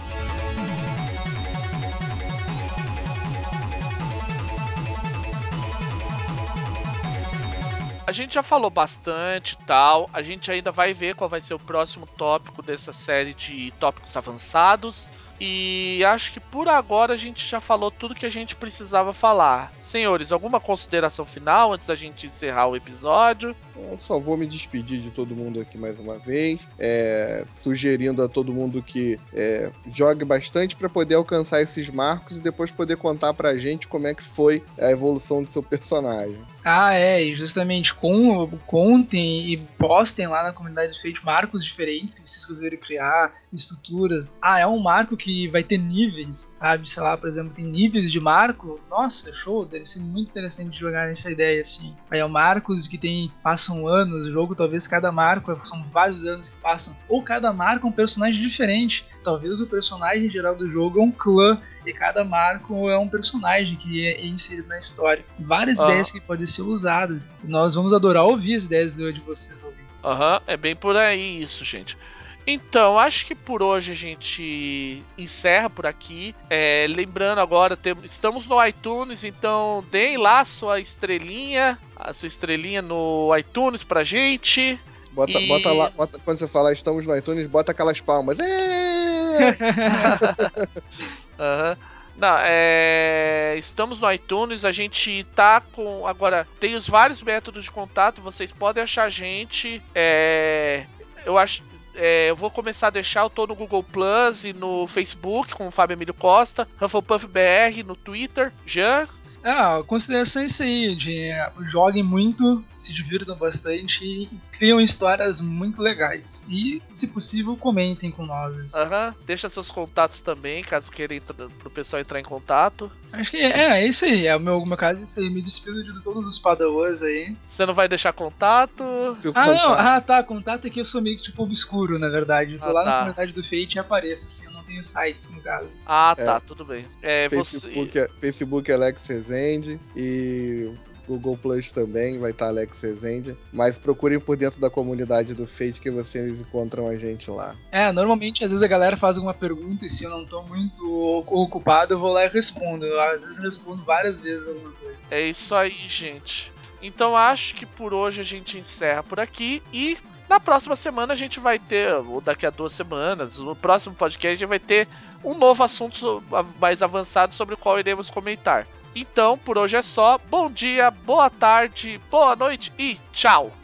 A gente já falou bastante tal. A gente ainda vai ver qual vai ser o próximo tópico dessa série de tópicos avançados. E acho que por agora a gente já falou tudo que a gente precisava falar. Senhores, alguma consideração final antes da gente encerrar o episódio? Eu só vou me despedir de todo mundo aqui mais uma vez, é, sugerindo a todo mundo que é, jogue bastante para poder alcançar esses marcos e depois poder contar pra gente como é que foi a evolução do seu personagem. Ah, é, e justamente com, contem e postem lá na comunidade do Fate marcos diferentes que vocês quiserem criar, estruturas. Ah, é um marco que vai ter níveis, sabe? Sei lá, por exemplo, tem níveis de marco. Nossa, show, deve ser muito interessante jogar nessa ideia assim. Aí é marcos que tem passam anos, o jogo talvez cada marco são vários anos que passam, ou cada marco é um personagem diferente. Talvez o personagem geral do jogo é um clã e cada marco é um personagem que é inserido na história. Várias ah. ideias que podem ser usadas. Nós vamos adorar ouvir as ideias de vocês ouvindo. Aham, uhum, é bem por aí isso, gente. Então, acho que por hoje a gente encerra por aqui. É, lembrando agora, temos, estamos no iTunes, então deem lá a sua estrelinha, a sua estrelinha no iTunes pra gente. Bota, e... bota lá, bota, quando você falar estamos no iTunes, bota aquelas palmas. [laughs] Uhum. Não, é... estamos no iTunes, a gente tá com. Agora, tem os vários métodos de contato, vocês podem achar a gente. É... Eu acho. É, eu vou começar a deixar, eu tô no Google Plus e no Facebook com o Fábio Emílio Costa, Hufflepuff BR no Twitter, Jean, ah, consideração é isso aí, de joguem muito, se divirtam bastante e criam histórias muito legais. E, se possível, comentem com nós. Aham, uhum. deixa seus contatos também, caso queiram pro pessoal entrar em contato. Acho que é, é isso aí, é o meu, meu caso é isso aí, me despido de todos os padawans aí. Você não vai deixar contato? Seu ah, contato. não, ah tá, contato aqui eu sou meio que tipo obscuro, na verdade. Eu tô ah, lá tá. na comunidade do Fate e apareço, assim, eu não tenho sites no caso. Ah, tá, é. tudo bem. É, Facebook, você... é, Facebook Alex Rezende e Google Plus também vai estar Alex Rezende. Mas procurem por dentro da comunidade do Fate que vocês encontram a gente lá. É, normalmente às vezes a galera faz alguma pergunta e se eu não tô muito ocupado eu vou lá e respondo. Eu, às vezes respondo várias vezes alguma coisa. É isso aí, gente. Então acho que por hoje a gente encerra por aqui e na próxima semana a gente vai ter, ou daqui a duas semanas, no próximo podcast a gente vai ter um novo assunto mais avançado sobre o qual iremos comentar. Então, por hoje é só. Bom dia, boa tarde, boa noite e tchau!